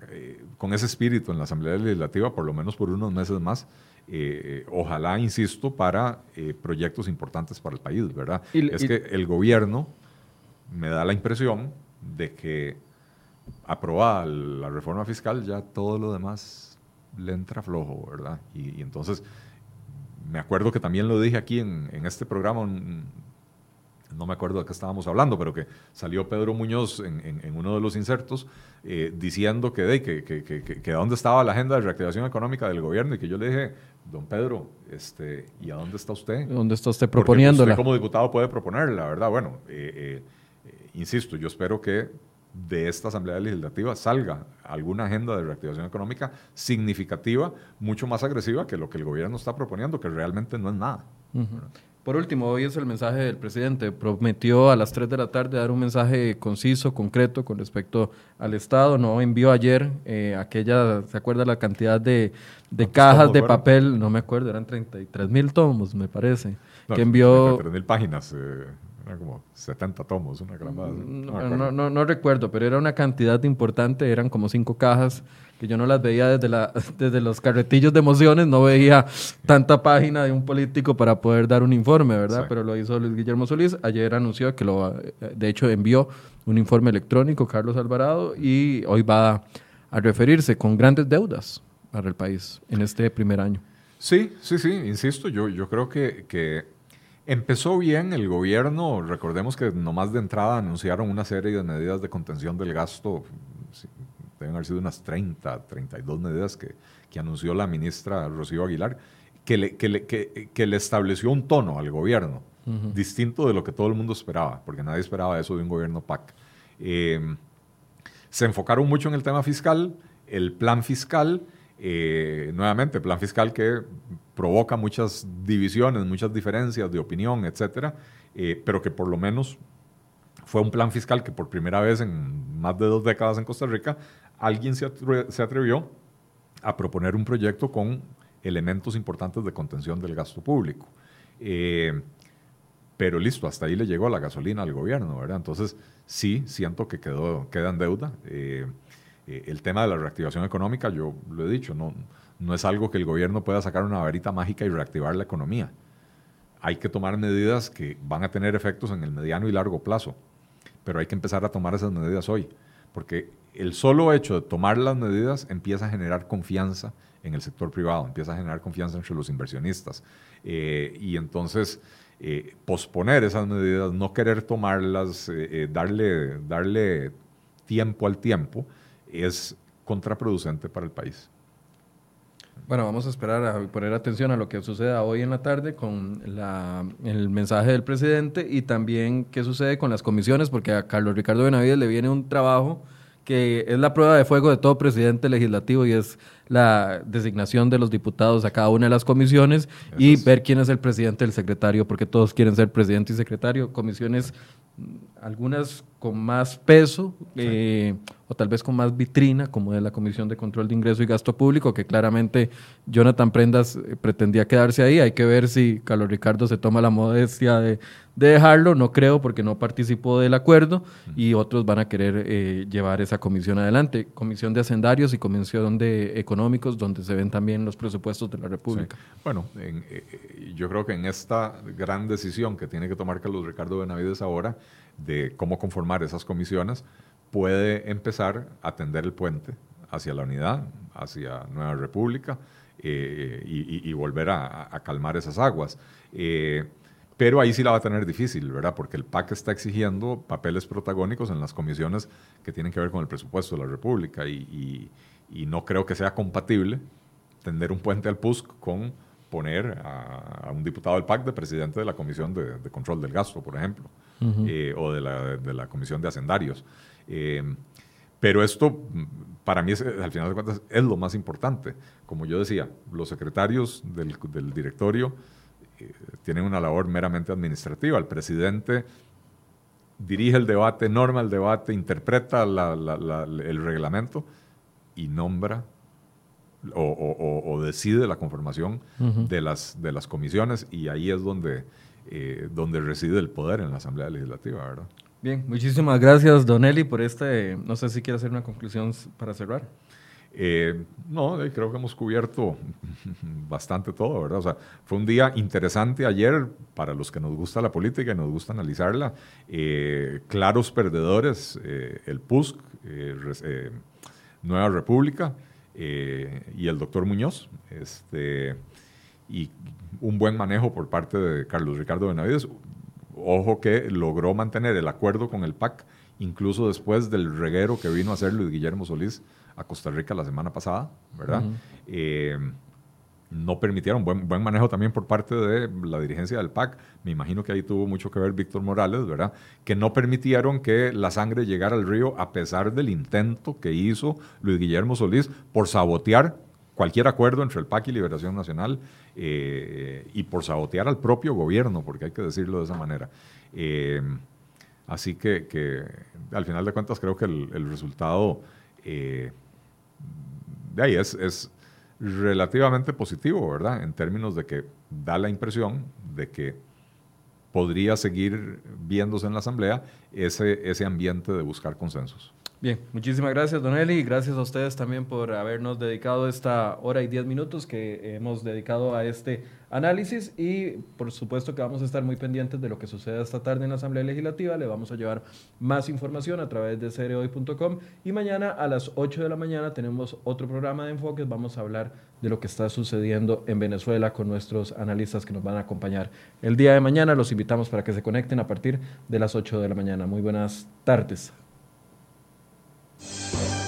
con ese espíritu en la Asamblea Legislativa, por lo menos por unos meses más. ojalá, insisto, para proyectos importantes para el país, ¿verdad? es que el gobierno me da la impresión de que aprobada la reforma fiscal, ya todo lo demás le entra flojo, ¿verdad? Y, entonces, me acuerdo que también lo dije aquí en, este programa, no me acuerdo de qué estábamos hablando, pero que salió Pedro Muñoz en, uno de los insertos eh, diciendo que, de, que, que, que, dónde estaba la agenda de reactivación económica del gobierno y que yo le dije, don Pedro, este, ¿y a dónde está usted? ¿Dónde está usted proponiéndola? Usted como diputado puede proponerla, ¿verdad? Bueno, eh, eh, insisto, yo espero que de esta Asamblea Legislativa salga alguna agenda de reactivación económica significativa, mucho más agresiva que lo que el gobierno está proponiendo, que realmente no es nada. Por último, hoy es el mensaje del presidente. Prometió a las 3 de la tarde dar un mensaje conciso, concreto con respecto al Estado. No envió ayer eh, aquella, ¿se acuerda la cantidad de, cajas de papel? No me acuerdo, eran 33 mil tomos, me parece. que envió... 33 mil páginas. Eh como 70 tomos, una gramada. No, no, no, recuerdo, pero era una cantidad importante, eran como cinco cajas que yo no las veía desde, la, desde los carretillos de emociones, no veía tanta página de un político para poder dar un informe, ¿verdad? Pero lo hizo Luis Guillermo Solís, ayer anunció que lo, de hecho envió un informe electrónico, Carlos Alvarado, y hoy va a, referirse con grandes deudas para el país en este primer año. Sí, sí, sí, insisto, yo, yo creo que, que Empezó bien el gobierno, recordemos que nomás de entrada anunciaron una serie de medidas de contención del gasto, deben haber sido unas 30, 32 medidas que, que anunció la ministra Rocío Aguilar, que le, que, le, que, le estableció un tono al gobierno, distinto de lo que todo el mundo esperaba, porque nadie esperaba eso de un gobierno PAC. Em, se enfocaron mucho en el tema fiscal, el plan fiscal, eh, nuevamente, plan fiscal que provoca muchas divisiones, muchas diferencias de opinión, etcétera, eh, pero que por lo menos fue un plan fiscal que por primera vez en más de dos décadas en Costa Rica alguien se, atrevió a proponer un proyecto con elementos importantes de contención del gasto público. Eh, pero listo, hasta ahí le llegó la gasolina al gobierno, ¿verdad? Entonces, sí, siento que quedó, queda en deuda. Eh, el tema de la reactivación económica, yo lo he dicho, no, no es algo que el gobierno pueda sacar una varita mágica y reactivar la economía. Hay que tomar medidas que van a tener efectos en el mediano y largo plazo, pero hay que empezar a tomar esas medidas hoy, porque el solo hecho de tomar las medidas empieza a generar confianza en el sector privado, empieza a generar confianza entre los inversionistas. Eh, y entonces, eh, posponer esas medidas, no querer tomarlas, eh, darle, darle tiempo al tiempo, es contraproducente para el país. Bueno, vamos a esperar a poner atención a lo que suceda hoy en la tarde con el mensaje del presidente y también qué sucede con las comisiones, porque a Carlos Ricardo Benavides le viene un trabajo que es la prueba de fuego de todo presidente legislativo y es la designación de los diputados a cada una de las comisiones y ver quién es el presidente y el secretario, porque todos quieren ser presidente y secretario. Comisiones, algunas con más peso eh, o tal vez con más vitrina, como es la Comisión de Control de Ingreso y Gasto Público, que claramente Jonathan Prendas eh, pretendía quedarse ahí. Hay que ver si Carlos Ricardo se toma la modestia de, dejarlo. No creo porque no participó del acuerdo y otros van a querer eh, llevar esa comisión adelante. Comisión de Hacendarios y Comisión de Económicos, donde se ven también los presupuestos de la República. Bueno, yo creo que en esta gran decisión que tiene que tomar Carlos Ricardo Benavides ahora, de cómo conformar esas comisiones, puede empezar a tender el puente hacia la unidad, hacia Nueva República eh, y, volver a, calmar esas aguas. Eh, pero ahí sí la va a tener difícil, ¿verdad? Porque el PAC está exigiendo papeles protagónicos en las comisiones que tienen que ver con el presupuesto de la República y, no creo que sea compatible tender un puente al PUSC con poner a, un diputado del PAC de presidente de la Comisión de, de Control del Gasto, por ejemplo. Eh, o de la, de la, Comisión de Hacendarios. Eh, pero esto, para mí, al final de cuentas, es lo más importante. Como yo decía, los secretarios del, del directorio eh, tienen una labor meramente administrativa. El presidente dirige el debate, norma el debate, interpreta el reglamento y nombra o, decide la conformación de, las, de las comisiones y ahí es donde eh, donde reside el poder en la Asamblea Legislativa, ¿verdad? Bien, muchísimas gracias, Don Eli, por este. No sé si quiere hacer una conclusión para cerrar. Eh, no, eh, creo que hemos cubierto bastante todo, ¿verdad? O sea, fue un día interesante ayer para los que nos gusta la política y nos gusta analizarla. claros perdedores, el PUSC, Nueva República y el doctor Muñoz. Este, y un buen manejo por parte de Carlos Ricardo Benavides. Ojo que logró mantener el acuerdo con el PAC, incluso después del reguero que vino a hacer Luis Guillermo Solís a Costa Rica la semana pasada, ¿verdad? Eh, no permitieron buen, buen manejo también por parte de la dirigencia del PAC. Me imagino que ahí tuvo mucho que ver Víctor Morales, ¿verdad? Que no permitieron que la sangre llegara al río a pesar del intento que hizo Luis Guillermo Solís por sabotear cualquier acuerdo entre el PAC y Liberación Nacional eh, y por sabotear al propio gobierno, porque hay que decirlo de esa manera. Eh, así que, al final de cuentas creo que el, resultado eh, de ahí es, es relativamente positivo, ¿verdad? En términos de que da la impresión de que podría seguir viéndose en la Asamblea ese, ese ambiente de buscar consensos. Bien, muchísimas gracias, Don Eli, y gracias a ustedes también por habernos dedicado esta hora y diez minutos que hemos dedicado a este análisis. Y por supuesto que vamos a estar muy pendientes de lo que suceda esta tarde en la Asamblea Legislativa, le vamos a llevar más información a través de cereoy.com y mañana a las 8 de la mañana tenemos otro programa de enfoques, vamos a hablar de lo que está sucediendo en Venezuela con nuestros analistas que nos van a acompañar el día de mañana, los invitamos para que se conecten a partir de las 8 de la mañana. Muy buenas tardes. Thank you.